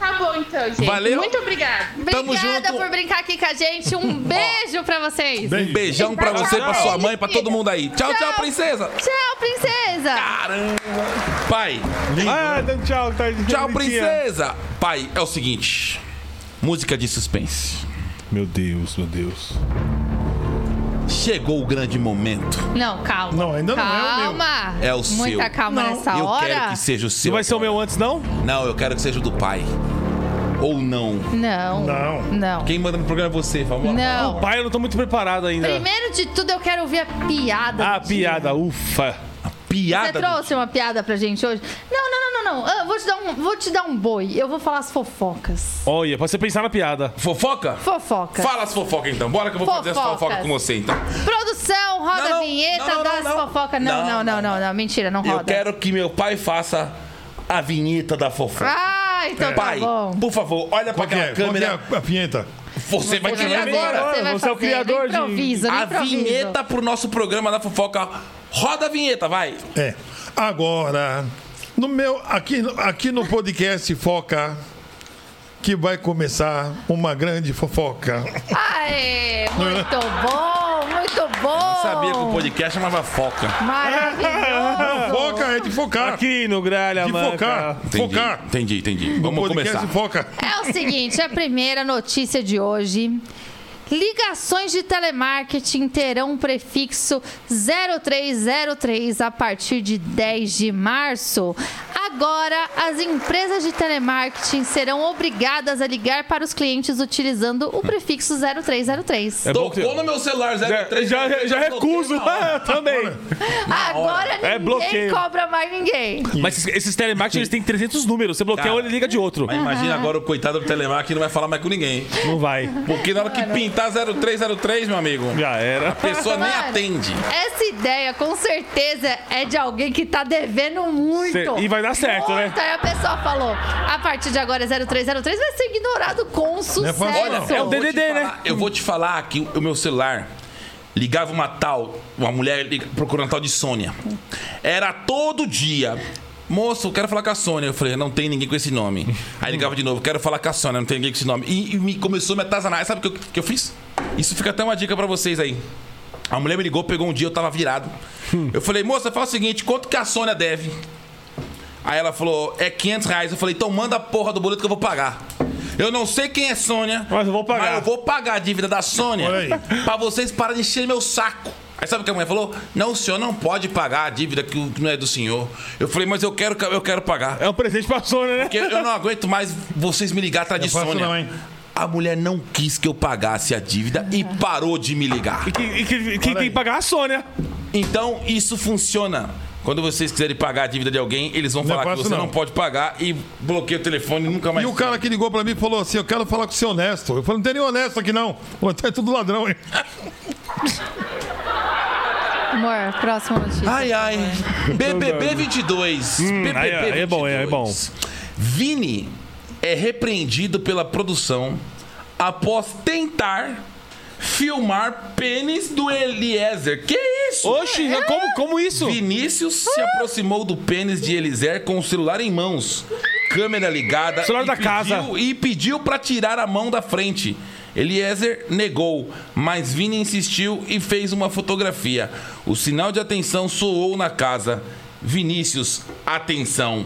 Tá bom, então, gente. Valeu. Muito obrigada. Tamo Obrigada junto. por brincar aqui com a gente. Um beijo pra vocês. Um beijão pra você, pra sua mãe, pra todo mundo aí. Tchau, tchau, Tchau. princesa. Tchau, princesa. Caramba. Pai, Ah, dá tchau, tá tchau, princesa. Pai, é o seguinte. Música de suspense. Meu Deus, meu Deus. Chegou o grande momento. Não, calma. Não, ainda não é o meu. Calma. É o Muita seu. calma Não. nessa eu hora. quero que seja o seu. Não vai ser o meu antes, não? Não, eu quero que seja o do pai. Ou não. Não. Não. Não. Quem manda no programa é você, vamos lá. Não. Pai, eu não tô muito preparado ainda. Primeiro de tudo, eu quero ouvir a piada. Ah, dia. piada, ufa. Você Piada. do- trouxe uma piada pra gente hoje? Não, não, não, não. Ah, vou, te dar um, vou te dar um boi. Eu vou falar as fofocas. Olha, pra você pensar na piada. Fofoca? Fofoca. Fala as fofocas então. Bora que eu vou fazer as Fofocas. fofocas com você então. Produção, roda Não, não, a vinheta não, não, das não, não. fofocas. Não, Não, não, não, não, não, não. Mentira, não roda. Eu quero que meu pai faça a vinheta da fofoca. Ah, então tá pai, bom. por favor, olha pra Qual que aquela é? Qual que é câmera. a, a pinhenta? Você vai criar ver, agora. Você, vai Você é o criador de- improviso, no A improviso. vinheta pro nosso programa da fofoca. Roda a vinheta, vai. É. Agora, no meu, aqui, no- aqui no podcast Foca, que vai começar uma grande fofoca. Aê, muito bom, muito bom. Sabia que o podcast chamava foca. Maravilhoso. Foca é de focar. Aqui no Gralha de Manca. focar. Entendi, Focar. entendi, entendi. Vamos começar. Foca. É o seguinte, a primeira notícia de hoje. Ligações de telemarketing terão prefixo 0303 a partir de 10 de março. Agora, as empresas de telemarketing serão obrigadas a ligar para os clientes utilizando o prefixo 0303. É bom que- Tocou no meu celular Já, 03. já, já recuso. Ah, eu também. Agora ninguém É bloqueio. cobra mais ninguém. Mas esses, esses telemarketing, eles têm 300 números. Você bloqueia Cara, um, ele liga de outro. Mas imagina agora o coitado do telemarketing não vai falar mais com ninguém. Não vai. Porque na hora que pintar 0303, meu amigo, Já era. a pessoa nem Mano, atende. Essa ideia, com certeza, é de alguém que tá devendo muito. Cê- e vai dar certo, né? muito. Aí a pessoa falou: a partir de agora é 0303 vai ser ignorado com sucesso. fácil, Olha. É o DDD, né? Eu vou te falar que o meu celular, Ligava uma tal, uma mulher procurando a tal de Sônia. Era todo dia. Moço, eu quero falar com a Sônia. Eu falei, não tem ninguém com esse nome. Aí ligava de novo, quero falar com a Sônia, não tem ninguém com esse nome. E, e me começou a me atazanar. Sabe o que eu, que eu fiz? Isso fica até uma dica pra vocês aí. A mulher me ligou, pegou um dia, eu tava virado. Eu falei, moça, fala o seguinte, quanto que a Sônia deve? Aí ela falou, é 500 reais. Eu falei, então manda a porra do boleto que eu vou pagar. Eu não sei quem é Sônia. Mas eu vou pagar. Mas eu vou pagar a dívida da Sônia. Pra vocês pararem de encher meu saco. Aí sabe o que a mulher falou? Não, o senhor não pode pagar a dívida que não é do senhor. Eu falei, mas eu quero, eu quero pagar. É um presente pra Sônia, né? Porque eu não aguento mais vocês me ligar atrás de Sônia. não, hein? A mulher não quis que eu pagasse a dívida e parou de me ligar. E que- e que- quem tem que pagar é a Sônia. Então, isso funciona. Quando vocês quiserem pagar a dívida de alguém, eles vão Não é falar que fácil, você não. não. pode pagar e bloqueia o telefone e nunca mais. E o cara que ligou pra mim falou assim: Eu quero falar com o seu honesto. Eu falei: Não tem nenhum honesto aqui não. Falou, É tudo ladrão, hein? Amor, próxima notícia. Ai, ai. BBB 22. BBB aí é- aí é bom, aí é bom. Vini é repreendido pela produção após tentar filmar pênis do Eliezer. Que isso? Oxi, como, como isso? Vinícius se aproximou do pênis de Eliezer com o celular em mãos, câmera ligada Celular e da pediu, casa. e pediu para tirar a mão da frente. Eliezer negou, mas Vini insistiu e fez uma fotografia. O sinal de atenção soou na casa. Vinícius, atenção.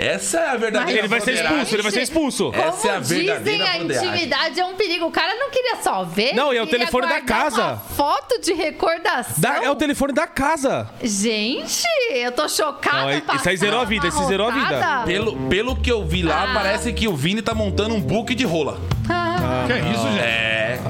Essa é a verdadeira Ele vai ser expulso, ele vai ser expulso. Como Essa é a dizem, verdadeira a broderagem. intimidade é um perigo. O cara não queria só ver. Não, e é o queria telefone da guardar casa. Uma foto de recordação. Da- é o telefone da casa. Gente, eu tô chocada. Não, é- isso aí zerou a vida, isso zerou a vida. Pelo, pelo que eu vi lá, Ah. parece que o Vini tá montando um book de rola. que é isso, gente? É.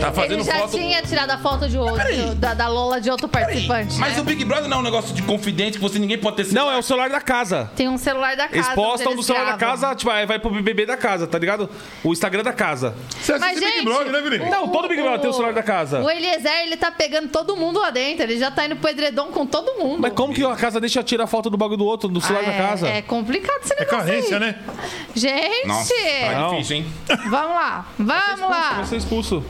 Tá fazendo Ele já foto. tinha tirado a foto de outro, Peraí. da, da Lola de outro participante. Mas né? o Big Brother não é um negócio de confidente que você ninguém pode ter Não, é o celular da casa. Tem um celular da casa. Eles postam onde do celular da casa, tipo, aí vai pro BBB da casa, tá ligado? O Instagram da casa. Você Mas, assiste gente, Big Brother, né, Felipe? Não, todo Big Brother tem o celular da casa. O Eliezer, ele tá pegando todo mundo lá dentro. Ele já tá indo pro edredom com todo mundo. Mas como que a casa deixa tirar a foto do bagulho do outro, do celular é, da casa? É complicado esse É negócio carência, aí. né? Gente, Nossa, tá Não. difícil, hein? vamos lá, vamos lá. Vai ser expulso.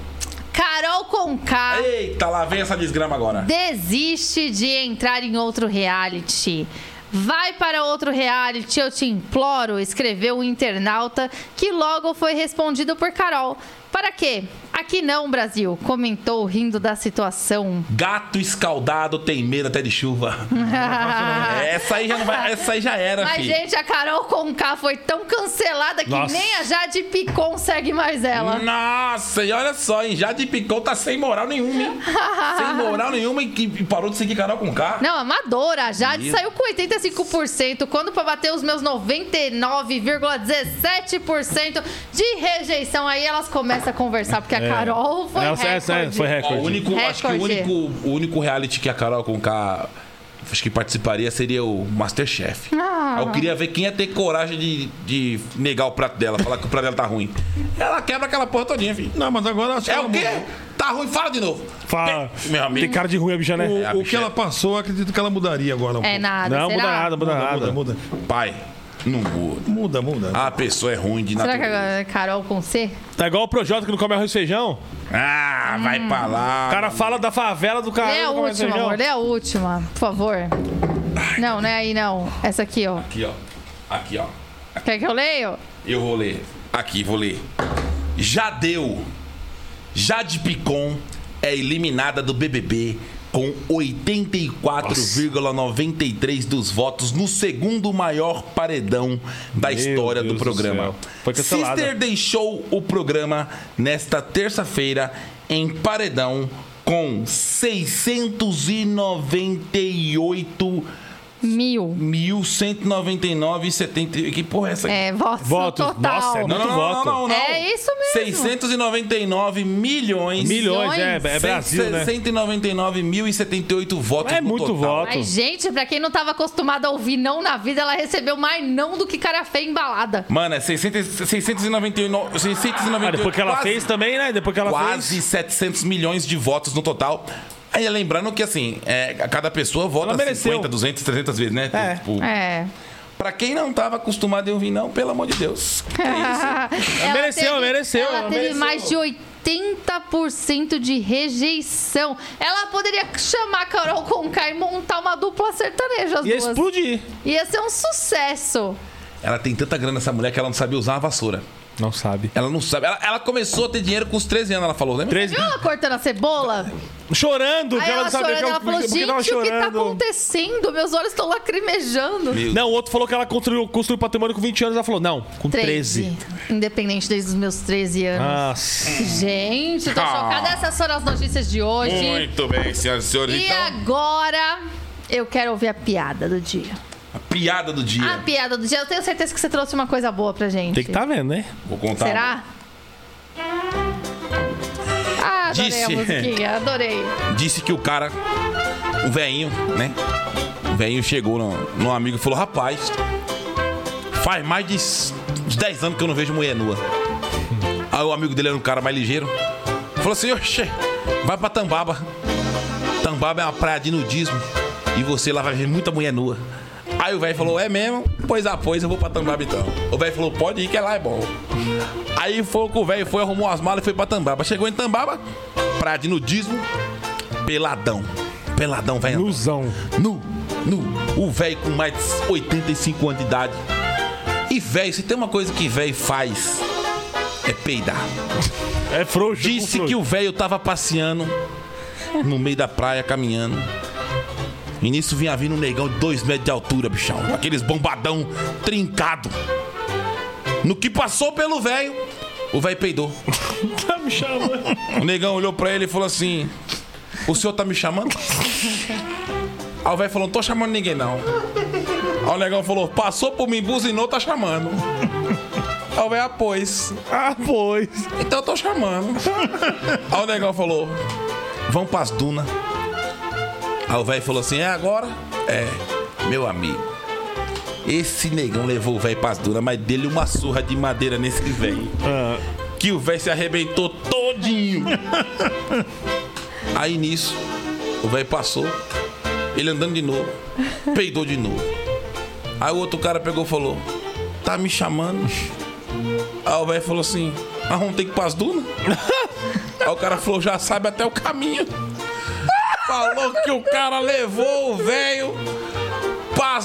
Carol Conká Eita, lá vem essa desgrama agora. desiste de entrar em outro reality. Vai para outro reality, eu te imploro, escreveu um internauta que logo foi respondido por Carol. Para quê? Aqui não, Brasil, comentou rindo da situação. Gato escaldado tem medo até de chuva. essa aí já não vai. Essa aí já era, Mas, filho. gente, a Carol Conká foi tão cancelada que Nossa. nem a Jade Picon segue mais ela. Nossa, e olha só, hein? Jade Picou tá sem moral nenhuma, hein? sem moral nenhuma e, e parou de seguir Carol com K. Não, amadora. A Jade Meu. saiu com 85%. Quando pra bater os meus 99,17% de rejeição, aí elas começam a conversar, porque a Carol foi Ela- essa- recorde. foi recorde. o único, acho que o Recorde. único, o único reality que a Carol com K acho que participaria seria o Masterchef. Ah. Eu queria ver quem ia ter coragem de, de negar o prato dela, falar que o prato dela tá ruim. Ela quebra aquela porra todinha, filho. Não, mas agora acho que É o quê? mudou. Tá ruim, fala de novo. Fala. Meu amigo. Tem cara de ruim a bicha, né? O, É, a o bicha que é- ela passou, acredito que ela mudaria agora. Um É pouco. nada, Não, será? muda nada, muda Muda, nada. muda, muda. Pai, não muda. Muda, muda. A pessoa é ruim de Será natureza. que agora é Carol com C? Tá igual o Projota que não come arroz e feijão. Ah, vai pra lá. O cara fala da favela do cara. Lê a não come arroz última, feijão. amor. Lê a última, por favor. Não, não é aí, não. Essa aqui, ó. Aqui, ó. Aqui, ó. Quer que eu leio? Eu vou ler. Aqui, vou ler. Já deu. Jade Picon é eliminada do BBB com 84,93 dos votos no segundo maior paredão da história Deus do do programa. céu. Foi cancelada. Sister deixou o programa nesta terça-feira em paredão com 698 Mil. 1.199,70. Que porra é essa aqui? É, votos, Votos. total. Nossa, é Não, não, não, não, não, não. É isso mesmo. 699 milhões. Milhões, é, é Brasil, né? 199.078 votos É muito total. voto. Mas, gente, pra quem não tava acostumado a ouvir não na vida, ela recebeu mais não do que cara feia embalada. Mano, é 600, 699... 698, Ah, depois que ela quase, fez também, né? Depois que ela Quase fez. 700 milhões de votos no total. Aí lembrando que, assim, é, cada pessoa vota Ela mereceu. 50, 200, 300 vezes, né? É. Tipo, É. Pra quem não tava acostumado a ouvir não, pelo amor de Deus. Ela mereceu, teve- mereceu, Ela ela teve mereceu. mais de 80% de rejeição. Ela poderia chamar a Carol Conká e montar uma dupla sertaneja as Ia duas. explodir. Ia ser um sucesso. Ela tem tanta grana, essa mulher, que ela não sabia usar uma vassoura. Não sabe. Ela não sabe. Ela, ela começou a ter dinheiro com os 13 anos, ela falou, lembra? 13. Viu ela cortando a cebola? Chorando, que Aí ela ela não sabia chorando, que ela ela, falou, porque gente, tava o que tá chorando. acontecendo? Meus olhos estão lacrimejando. Meu Não, o outro falou que ela construiu, construiu patrimônio com 20 anos. Ela falou, não, com 13. Independente desde os meus 13 anos. Nossa. Gente, tô Ah. chocada. Essas foram as notícias de hoje. Muito bem, senhoras e senhores. E Então, agora, eu quero ouvir a piada do dia. A piada do dia. A piada do dia. Eu tenho certeza que você trouxe uma coisa boa pra gente. Tem que tá vendo, né? Vou contar. Será? Ah, adorei Disse- a musiquinha, adorei. Disse que o cara, um velhinho, né? O velhinho chegou no, no amigo e falou: Rapaz, faz mais de s- uns 10 anos que eu não vejo mulher nua. Aí o amigo dele era um cara mais ligeiro. Falou assim: Oxe, vai pra Tambaba. Tambaba é uma praia de nudismo. E você lá vai ver muita mulher nua. Aí o velho falou: É mesmo? Pois ah, pois eu vou pra Tambaba então. O velho falou: Pode ir que lá é bom. Aí foi com o velho, foi, arrumou as malas e foi pra Tambaba. Chegou em Tambaba, praia de nudismo, peladão. Peladão, velho. Ilusão. Nu, nu. O velho com mais de 85 anos de idade. E velho, se tem uma coisa que velho faz, é peidar. É frouxo. Disse que o velho tava passeando no meio da praia, caminhando. E nisso vinha vindo um negão de 2 metros de altura, bichão. Aqueles bombadão trincado. No que passou pelo velho, o velho peidou. tá me chamando. O negão olhou pra ele e falou assim: O senhor tá me chamando? Aí o velho falou: Não tô chamando ninguém, não. Aí o negão falou: Passou por mim, buzinou, tá chamando. Aí o velho, ah, pois. Ah, pois. Então eu tô chamando. Aí o negão falou: Vamos pras dunas. Aí o velho falou assim: É agora? É, meu amigo. Esse negão levou o velho pras dunas, mas dele uma surra de madeira nesse velho. Ah, Que o velho se arrebentou todinho. Aí nisso, o velho passou, ele andando de novo, peidou de novo. Aí o outro cara pegou e falou: Tá me chamando? Aí o velho falou assim: vamos ter que ir pras dunas? Aí o cara falou: Já sabe até o caminho. Falou que o cara levou o velho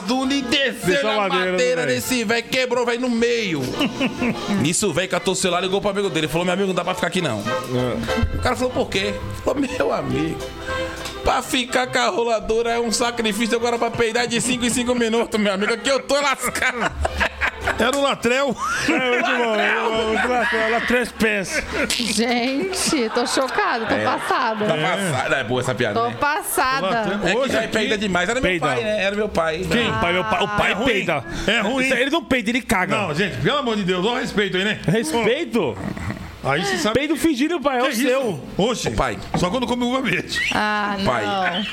dunas e desceu na madeira madeira, do desse velho, quebrou velho no meio. Nisso o velho catou o celular ligou pro amigo dele. Falou: Meu amigo, não dá pra ficar aqui não. O cara falou: Por quê? Falou: Meu amigo. Pra ficar com a roladora é um sacrifício agora pra peidar de 5 em 5 minutos, meu amigo. Aqui eu tô lascado. Era o Latrel. é muito bom. Bom. Ela três pés. Gente, tô chocada, tô passada. Tá passada. É boa essa piada, Tô né? passada. É que Hoje já aqui- peida demais. Era meu Peida. pai, né? Era meu pai. Quem? Pai, meu pai, o pai É ruim. peida. É ruim. Ele não peida, ele caga. Não, gente, pelo amor de Deus, olha o respeito aí, né? Respeito. Aí você sabe. Peido fingindo, pai, é o seu. Oxe, pai. Só quando come uva verde. Ah, não. Pai,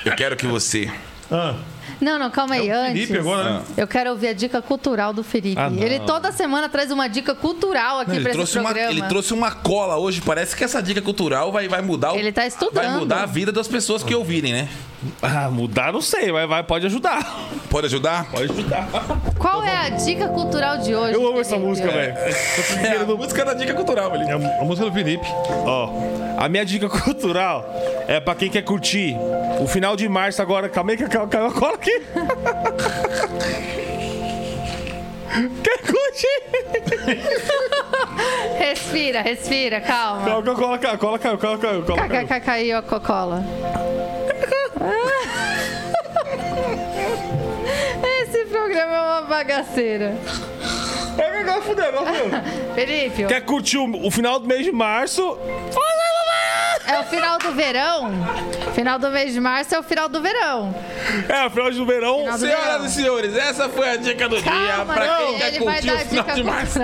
eu quero que você. Ah, Não, não, calma aí. Antes, Felipe agora, né? eu quero ouvir a dica cultural do Felipe. Ah, ele toda semana traz uma dica cultural aqui pra esse trouxe, uma, programa. ele trouxe uma cola hoje. Parece que essa dica cultural vai, vai mudar o- Ele tá estudando. Vai mudar a vida das pessoas que ouvirem, né? Ah, mudar não sei, mas vai, pode ajudar. Pode ajudar? Pode ajudar. Qual é a dica cultural de hoje? Eu amo essa Felipe? música, velho. É a música da dica cultural, É velho. a, a música do Felipe. Ó, a minha dica cultural é pra quem quer curtir o final de março agora. Calma aí que caiu caiu a cola aqui. quer curtir? Respira, respira, calma. Cola caiu, a cola caiu, a cola caiu, a cola Esse programa é uma bagaceira. É agora fudeu. Felipe, Quer curtir o, o final do mês de março? É o final do verão? Final do mês de março é o final do verão. É, o final do verão. Final do Senhoras verão. e senhores, essa foi a dica do dia. Calma, Pra não, quem quer ele vai curtir dar o a final dica de março.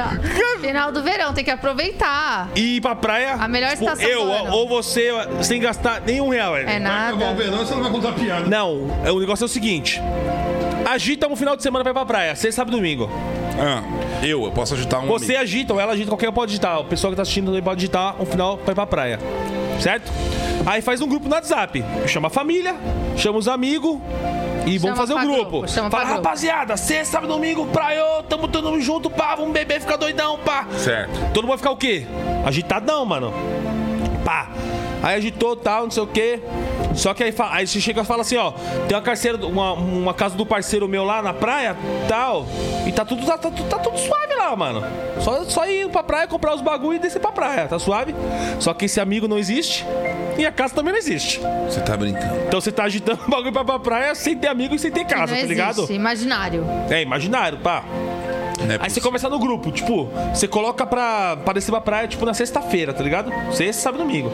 Final do verão, tem que aproveitar. E ir pra praia. A melhor tipo, estação Eu do ano. ou você, sem gastar nenhum real, velho. É Vai acabar o nada. verão, você não vai contar piada. Não, é, o negócio é o seguinte. Agita um final de semana vai pra praia, sexta, sábado e domingo. Ah, eu, eu posso agitar um Você amigo. agita, ou ela agita, qualquer um pode agitar. O pessoal que tá assistindo também pode agitar um final pra ir pra praia. Certo? Aí faz um grupo no WhatsApp. Chama a família, chama os amigos e vamos fazer o pra grupo. grupo, Fala, grupo. rapaziada, sexta, sábado, domingo, praia, ô, tamo todo mundo junto, pá, vamos beber, ficar doidão, pá. Certo. Todo mundo vai ficar o quê? Agitadão, mano. Pá. Aí agitou tal, não sei o quê. Só que aí, aí você chega e fala assim, ó, tem uma carceira, uma, uma casa do parceiro meu lá na praia, tal, e tá tudo, tá, tá, tá tudo suave lá, mano. Só, só ir pra praia, comprar os bagulho e descer pra praia, tá suave? Só que esse amigo não existe e a casa também não existe. Você tá brincando. Então você tá agitando o bagulho pra, pra praia sem ter amigo e sem ter casa, não tá ligado? existe, imaginário. É, imaginário, pá. É Aí você começa no grupo, tipo, você coloca pra, pra descer pra praia, tipo, na sexta-feira, tá ligado? Sexta, sábado e domingo.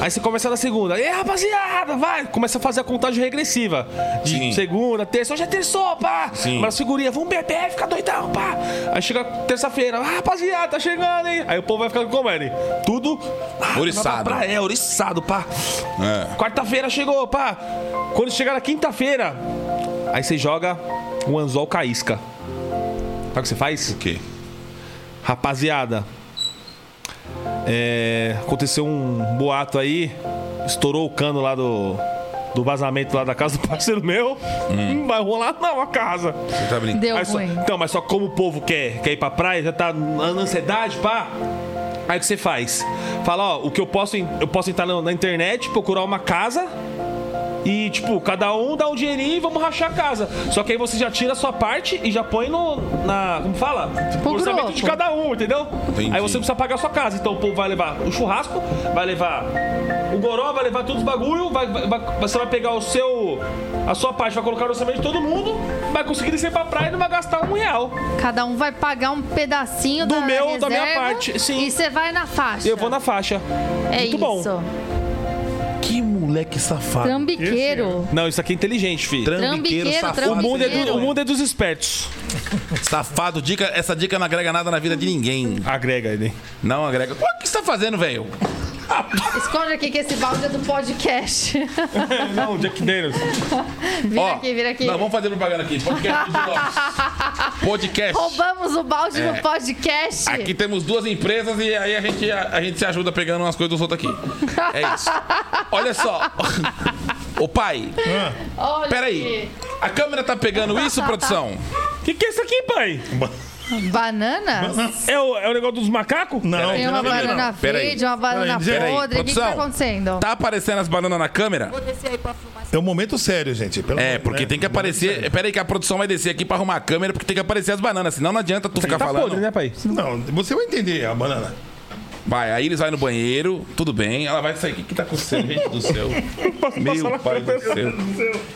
Aí você começa na segunda. E rapaziada, vai! Começa a fazer a contagem regressiva. De Sim. segunda, terça, hoje é terçou, pá! Sim. Mas figurinha, vamos beber, fica doidão, pá! Aí chega terça-feira, ah, rapaziada, tá chegando, hein? Aí o povo vai ficando como ele? Tudo. ah, Oriçado. pra praia, É, oriçado, pá! É. Quarta-feira chegou, pá! Quando chegar na quinta-feira, aí você joga um anzol caísca. Sabe o que você faz? O quê? Rapaziada, é, aconteceu um boato aí, estourou o cano lá do, do vazamento lá da casa do parceiro meu. Não vai rolar não a casa. Você tá brincando. Deu Aí só- ruim. então, mas só como o povo quer, quer ir pra praia, já tá na ansiedade, pá. Aí o que você faz? Fala, ó, o que eu posso, eu posso entrar na, na internet, procurar uma casa e, tipo, cada um dá um dinheirinho e vamos rachar a casa. Só que aí você já tira a sua parte e já põe no. Na. Como fala? Pro orçamento grupo. de cada um, entendeu? Entendi. Aí você precisa pagar a sua casa. Então o povo vai levar o churrasco, vai levar o goró, vai levar todos os bagulho, vai, vai- vai- você vai pegar o seu. A sua parte, vai colocar no orçamento de todo mundo, vai conseguir descer pra praia e não vai gastar um real. Cada um vai pagar um pedacinho Do da meu, da minha reserva parte, sim. E você vai na faixa. Eu vou na faixa. É Muito isso. bom. Que moleque safado. Trambiqueiro. Não, isso aqui é inteligente, filho. Trambiqueiro, Trambiqueiro, safado. O mundo, é do- o mundo é dos espertos. Safado, dica, essa dica não agrega nada na vida de ninguém. Agrega ele. Não agrega. O que você tá fazendo, velho? Esconde aqui que esse balde é do podcast. Não, Jack Daniels. vira Ó, aqui, vira aqui. Não, vamos fazer propaganda aqui. Podcast. de Lopes. Podcast. Roubamos o balde É. no podcast. Aqui temos duas empresas e aí a gente, a, a gente se ajuda pegando umas coisas dos outros aqui. É isso. Olha só. Ô pai, Olha peraí. A câmera tá pegando isso, produção? O que, que é isso aqui, pai? Bananas? É o, é o negócio dos macacos? Não, Tem uma não, não, não. banana Pera aí. verde, uma banana Pera aí, pera aí. podre. O que, que tá acontecendo? Tá aparecendo as bananas na câmera? É um momento sério, gente. pelo É, porque né? tem que aparecer. Pera aí que a produção vai descer aqui pra arrumar a câmera, porque tem que aparecer as bananas, senão não adianta tu ficar Tá falando. podre, né, pai? Não, você vai entender a banana. Vai, aí eles vai no banheiro, tudo bem. Ela vai sair. O que, que tá acontecendo, gente do céu? Meu pai do céu.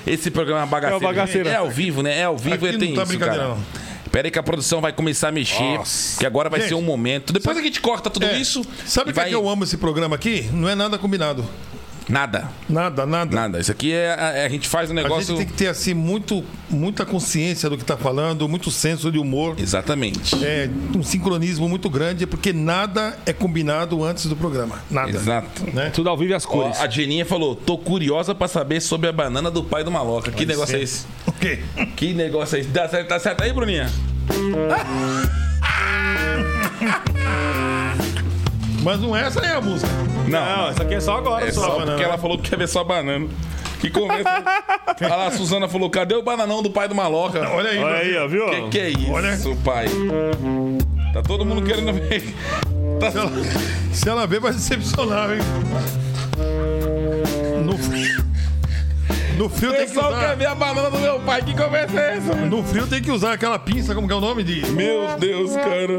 Esse programa é uma bagaceira. É gente. É ao vivo, né? É ao vivo e tem não tá isso, brincadeira, cara. não. Pera aí que a produção vai começar a mexer. Nossa. Que agora vai Gente, ser um momento. Depois a gente corta tudo É, isso. Sabe o que, é que eu amo esse programa aqui? Não é nada combinado. Nada. Nada, nada. Nada. Isso aqui é. A, a gente faz um A negócio. gente tem que ter assim muito, muita consciência do que tá falando, muito senso de humor. Exatamente. É um sincronismo muito grande, porque nada é combinado antes do programa. Nada. Exato. Né? Tudo ao vivo e as Ó, cores. a Geninha falou: tô curiosa pra saber sobre a banana do pai do Maloca. Que negócio ser. é esse? O quê? Que negócio é esse? Dá certo, tá certo aí, Bruninha? Mas não é essa aí a música. Não, isso aqui é só agora, É só. só banana. porque ela falou que quer ver só banana. Que conversa. Olha lá, a Suzana falou: cadê o bananão do pai do Maloca? Olha aí. Olha aí, ó, viu? Que que é isso, Olha. pai? Tá todo mundo querendo ver. Tá- Se ela, se ela ver, vai decepcionar, hein? No frio tem que pessoal quer usar. ver a banana do meu pai. Que conversa é essa? No frio tem que usar aquela pinça, como que é o nome de. Meu Deus, cara.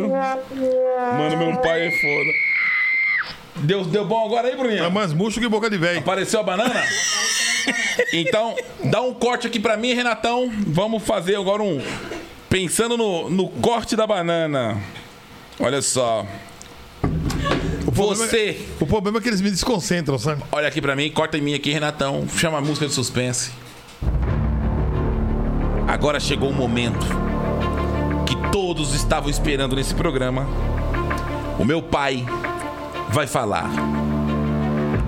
Mano, meu pai é foda. Deu, deu bom agora aí, Bruninha? É mais murcho que boca de velho. Apareceu a banana? Então, dá um corte aqui pra mim, Renatão. Vamos fazer agora um. Pensando no, no corte da banana. Olha só. Problema é- Você, O problema é que eles me desconcentram, sabe? olha aqui pra mim, corta em mim aqui, Renatão. Chama a música de suspense. Agora chegou o momento que todos estavam esperando nesse programa. O meu pai vai falar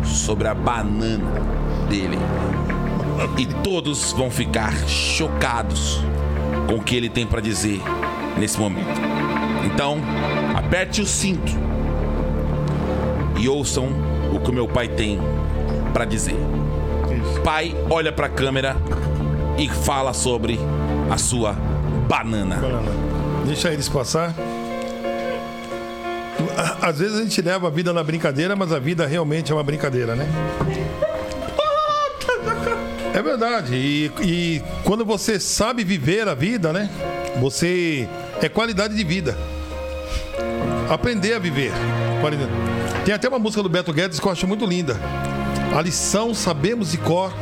sobre a banana dele. E todos vão ficar chocados com o que ele tem pra dizer nesse momento. Então, aperte o cinto e ouçam o que o meu pai tem pra dizer. Pai, olha pra câmera e fala sobre a sua banana. Banana. Deixa eles passar. Às vezes a gente leva a vida na brincadeira, mas a vida realmente é uma brincadeira, né? É verdade. E, e quando você sabe viver a vida, né? Você é qualidade de vida. Aprender a viver. Qualidade. Tem até uma música do Beto Guedes que eu acho muito linda. A lição sabemos de cor,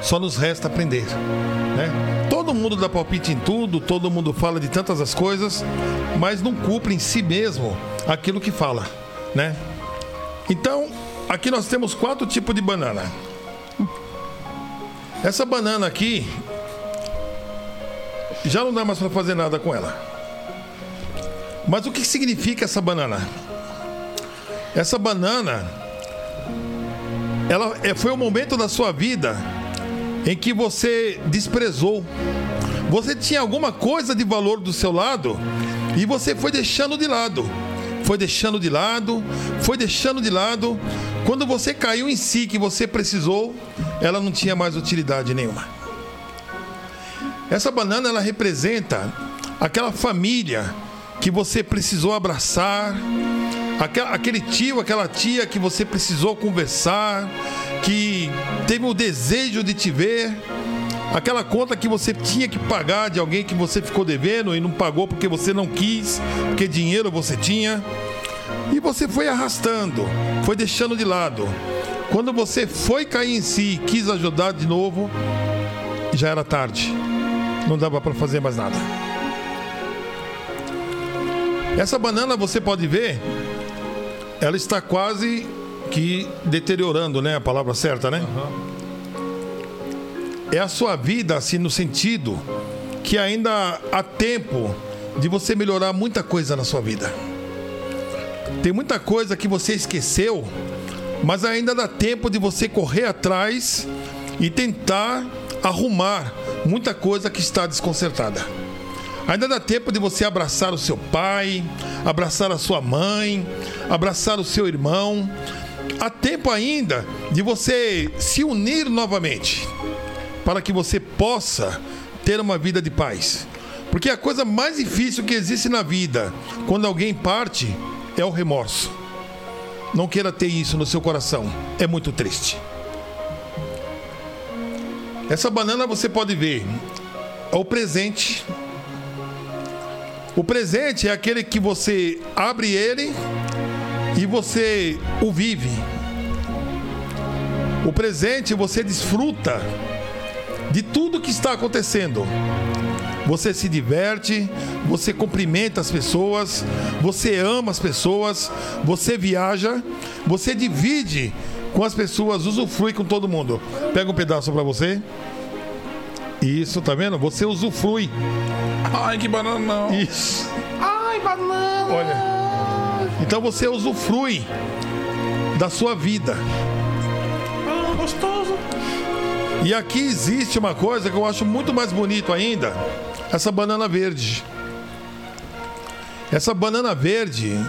só nos resta aprender. Né? Todo mundo dá palpite em tudo, todo mundo fala de tantas as coisas, mas não cumpre em si mesmo aquilo que fala. Né? Então, aqui nós temos quatro tipos de banana. Essa banana aqui já não dá mais para fazer nada com ela. Mas o que significa essa banana? Essa banana ela é, foi o momento da sua vida em que você desprezou. Você tinha alguma coisa de valor do seu lado e você foi deixando de lado. Foi deixando de lado, foi deixando de lado. Quando você caiu em si, que você precisou, ela não tinha mais utilidade nenhuma. Essa banana ela representa aquela família que você precisou abraçar, aquele tio, aquela tia que você precisou conversar, que teve o desejo de te ver, aquela conta que você tinha que pagar de alguém que você ficou devendo e não pagou porque você não quis, porque dinheiro você tinha. E você foi arrastando, foi deixando de lado. Quando você foi cair em si e quis ajudar de novo, já era tarde. Não dava para fazer mais nada. Essa banana você pode ver, ela está quase que deteriorando, né? A palavra certa, né? É a sua vida, assim, no sentido que ainda há tempo de você melhorar muita coisa na sua vida. Tem muita coisa que você esqueceu, mas ainda dá tempo de você correr atrás e tentar arrumar muita coisa que está desconcertada. Ainda dá tempo de você abraçar o seu pai, abraçar a sua mãe, abraçar o seu irmão. Há tempo ainda de você se unir novamente para que você possa ter uma vida de paz. Porque a coisa mais difícil que existe na vida, quando alguém parte, é o remorso. Não queira ter isso no seu coração, é muito triste. Essa banana você pode ver, é o presente. O presente é aquele que você abre ele e você o vive. O presente você desfruta de tudo que está acontecendo. Você se diverte, você cumprimenta as pessoas, você ama as pessoas, você viaja, você divide com as pessoas, usufrui com todo mundo. Pega um pedaço para você. Isso, tá vendo? Você usufrui. Ai, que banana não. Isso. Ai, banana. Olha. Então você usufrui da sua vida. Ah, gostoso. E aqui existe uma coisa que eu acho muito mais bonito ainda, essa banana verde. Essa banana verde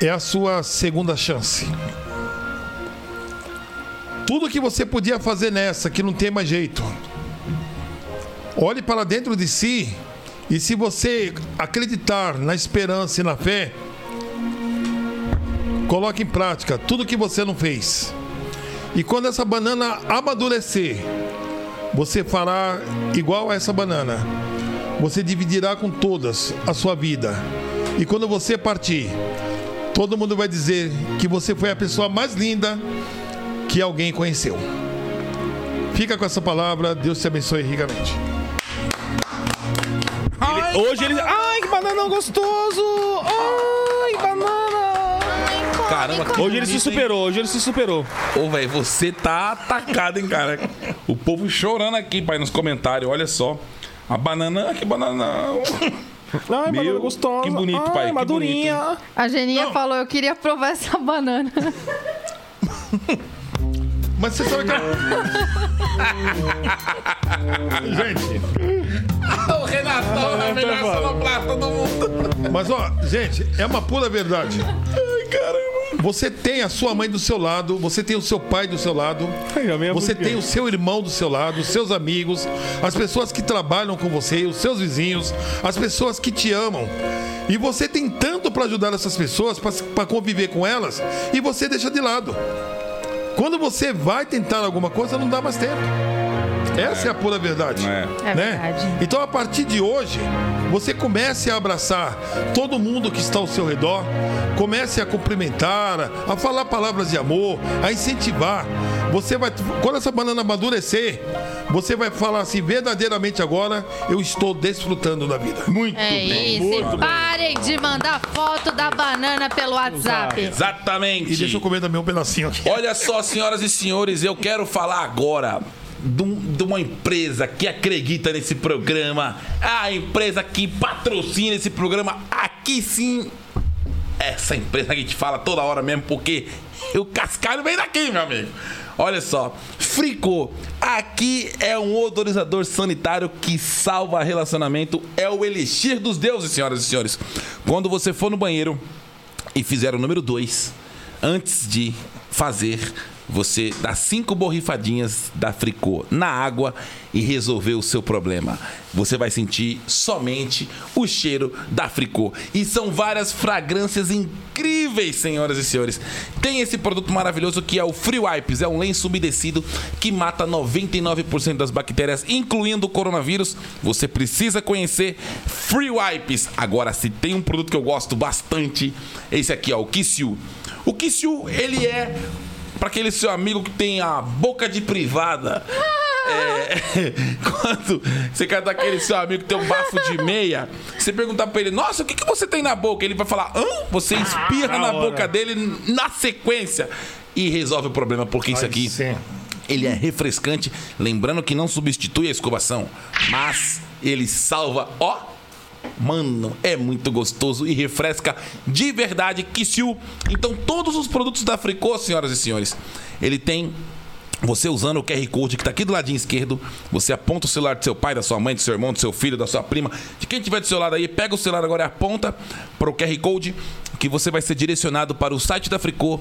é a sua segunda chance. Tudo que você podia fazer nessa que não tem mais jeito. Olhe para dentro de si e se você acreditar na esperança e na fé, coloque em prática tudo que você não fez. E quando essa banana amadurecer, você fará igual a essa banana. Você dividirá com todas a sua vida. E quando você partir, todo mundo vai dizer que você foi a pessoa mais linda que alguém conheceu. Fica com essa palavra, Deus te abençoe ricamente. Hoje ele. Ai, que banana gostoso! Ai, banana! Caramba, que Hoje ele se bonito, superou, hoje ele se superou. Ô, velho, você tá atacado, hein, cara? O povo chorando aqui, pai, nos comentários. Olha só. A banana, que banana. Ai, banana Meu, gostosa. que bonito, Ai, pai, que madurinha. A Geninha falou, eu queria provar essa banana. Mas você sabe que. gente, o Renatão é melhor sonoplasta do mundo. mas ó, gente, é uma pura verdade. Ai, caramba. Você tem a sua mãe do seu lado, você tem o seu pai do seu lado, a você tem o seu irmão do seu lado, os seus amigos, as pessoas que trabalham com você, os seus vizinhos, as pessoas que te amam. E você tem tanto para ajudar essas pessoas, para conviver com elas, e você deixa de lado. Quando você vai tentar alguma coisa, não dá mais tempo. Essa é, a pura verdade. É. É né? verdade. Então, a partir de hoje, você comece a abraçar todo mundo que está ao seu redor, comece a cumprimentar, a falar palavras de amor, a incentivar. Você vai, quando essa banana amadurecer, você vai falar assim: verdadeiramente agora eu estou desfrutando da vida. Muito É bem. isso. Muito E bem. parem de mandar foto da banana pelo WhatsApp. Exatamente. E deixa eu comer também um pedacinho aqui. Olha só, senhoras e senhores, eu quero falar agora de, um- uma empresa que acredita nesse programa, a empresa que patrocina esse programa. Aqui sim, essa empresa que a gente fala toda hora mesmo, porque o cascalho vem daqui, meu amigo. Olha só, Fricô, aqui é um odorizador sanitário que salva relacionamento, é o elixir dos deuses, senhoras e senhores. Quando você for no banheiro, e fizer o número 2, antes de fazer, você dá cinco borrifadinhas da Fricô na água e resolver o seu problema. Você vai sentir somente o cheiro da Fricô. E são várias fragrâncias incríveis, senhoras e senhores. Tem esse produto maravilhoso que é o Free Wipes, é um lenço umedecido que mata 99% das bactérias, incluindo o coronavírus. Você precisa conhecer Free Wipes. Agora, se tem um produto que eu gosto bastante, esse aqui, ó, o Kissiu. O Kissiu, ele é para aquele seu amigo que tem a boca de privada. É, quando você quer daquele seu amigo que tem um bafo de meia, você perguntar pra ele, nossa, o que, que você tem na boca? Ele vai falar, hã? Você espirra na boca dele na sequência e resolve o problema, porque isso aqui sim. ele é refrescante, lembrando que não substitui a escovação, mas ele salva, ó. Mano, é muito gostoso e refresca de verdade Kissiu. Então, todos os produtos da Fricô, senhoras e senhores, ele tem você usando o QR Code que tá aqui do ladinho esquerdo, você aponta o celular do seu pai, da sua mãe, do seu irmão, do seu filho, da sua prima, de quem tiver do seu lado aí, pega o celular agora e aponta para o QR Code, que você vai ser direcionado para o site da Fricô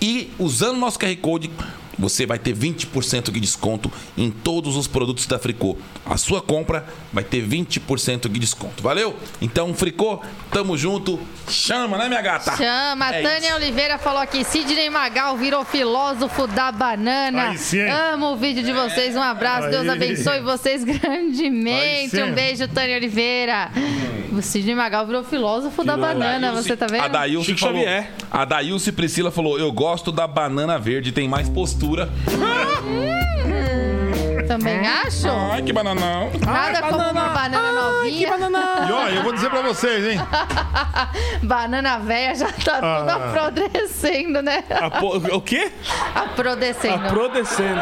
e usando o nosso QR Code, você vai ter 20% de desconto em todos os produtos da Fricô. A sua compra vai ter 20% de desconto. Valeu? Então, Fricô, tamo junto. Chama, né, minha gata? Chama, É Tânia isso. Oliveira falou aqui, Sidney Magal virou filósofo da banana. Aí sim. Amo o vídeo de vocês, um abraço, Deus Aí. abençoe vocês grandemente. sim. Um beijo, Tânia Oliveira. O Sidney Magal virou filósofo da banana, você tá vendo? A Daílce Chico falou, Xavier. A Daílce Priscila falou: Eu gosto da banana verde, tem mais postura. Também acho. Ai, que bananão. Nada como uma banana novinha. E ó, eu vou dizer pra vocês, hein? Banana velha já tá tudo Ah. aprodescendo, né? A po- O quê? Aprodescendo. Aprodescendo.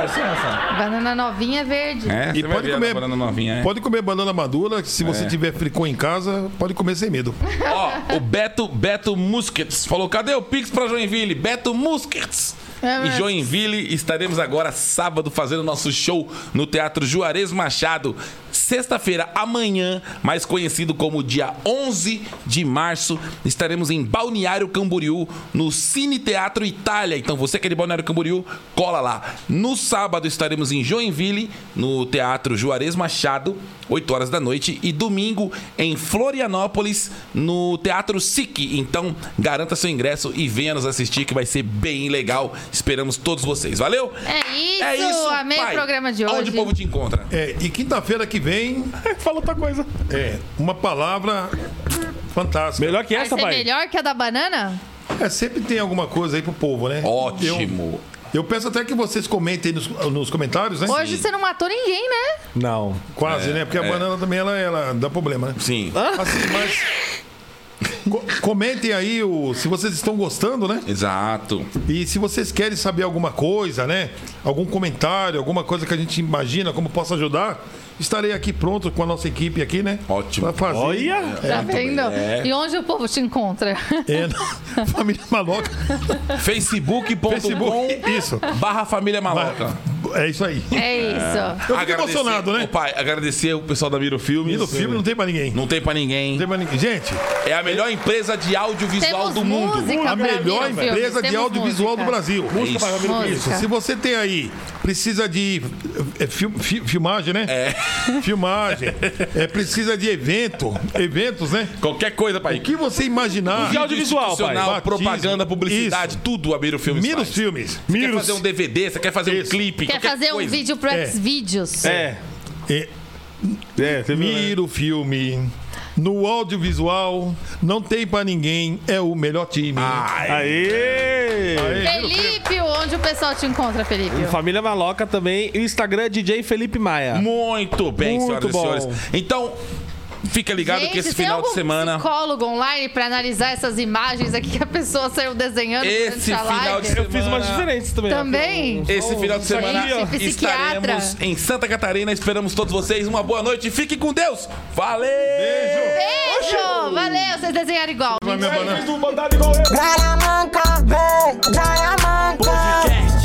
Banana novinha é verde. É, E pode comer, banana novinha, é. pode comer banana madura, que se você tiver fricô em casa, pode comer sem medo. Ó, o Beto, Beto Musquets falou: cadê o Pix pra Joinville? Beto Musquets. É Em mesmo. Joinville estaremos agora sábado fazendo nosso show no Teatro Juarez Machado. Sexta-feira, amanhã, mais conhecido como dia 11 de março, estaremos em Balneário Camboriú, no Cine Teatro Itália. Então você que é de Balneário Camboriú, cola lá. No sábado estaremos em Joinville, no Teatro Juarez Machado, 8 horas da noite. E domingo em Florianópolis, no Teatro SIC. Então garanta seu ingresso e venha nos assistir que vai ser bem legal. Esperamos todos vocês. Valeu? É isso, amei o programa de Onde hoje. o povo te encontra? É, e quinta-feira que vem, Fala outra coisa. é uma palavra fantástica. Melhor que Vai essa, ser pai? melhor que a da banana? É, sempre tem alguma coisa aí pro povo, né? Ótimo. Eu, eu peço até que vocês comentem nos, nos comentários, né? Hoje você não matou ninguém, né? Não. Quase, né? Porque a banana também ela, ela dá problema, né? Sim. Assim, mas. co- comentem aí o, se vocês estão gostando, né? Exato. E se vocês querem saber alguma coisa, né? Algum comentário, alguma coisa que a gente imagina como possa ajudar, estarei aqui pronto com a nossa equipe aqui, né? Ótimo. Pra fazer. Olha! Tá vendo? é. E onde o povo te encontra? É, na- família Maloca. Facebook.com Facebook. Isso. barra Família Maloca. É isso aí. É isso. Eu fico emocionado, né? Pai, agradecer o pessoal da Miro Filmes. E no filme não tem pra ninguém. Não Não tem pra ninguém. tem pra ninguém. Gente, É a melhor empresa de audiovisual Temos do mundo. música a pra melhor Filmes, empresa de temos audiovisual música. do Brasil. Isso. Música. Se você tem aí, precisa de é, fil- fi- filmagem, né? É. Filmagem. É, precisa de evento. Eventos, né? Qualquer coisa, pai. O que você imaginar. De audiovisual, pai. Institucional, Batismo. propaganda, publicidade, Isso. tudo a Miro Filmes Miros faz. filmes. Você quer fazer um DVD, você quer fazer Isso. um clipe, Quer qualquer fazer um coisa. vídeo pro É. Xvideos? É. É, É, você viu, né? Miro filme. No audiovisual, não tem pra ninguém. É o melhor time. Aê! Felipe, onde o pessoal te encontra, Felipe? Família Maloca também. E o Instagram é DJ Felipe Maia. Muito bem, Muito senhoras bom. e senhores. Então, fica ligado Gente, que esse final de semana. psicólogo online pra analisar essas imagens aqui que a pessoa saiu desenhando Esse final live? de Eu fiz umas diferentes também. Também? Esse final de semana estaremos em Santa Catarina. Esperamos todos vocês. Uma boa noite. Fiquem com Deus. Valeu! Beijo! Valeu, vocês desenharam igual. Vai minha banana. Diamante, vem, diamante.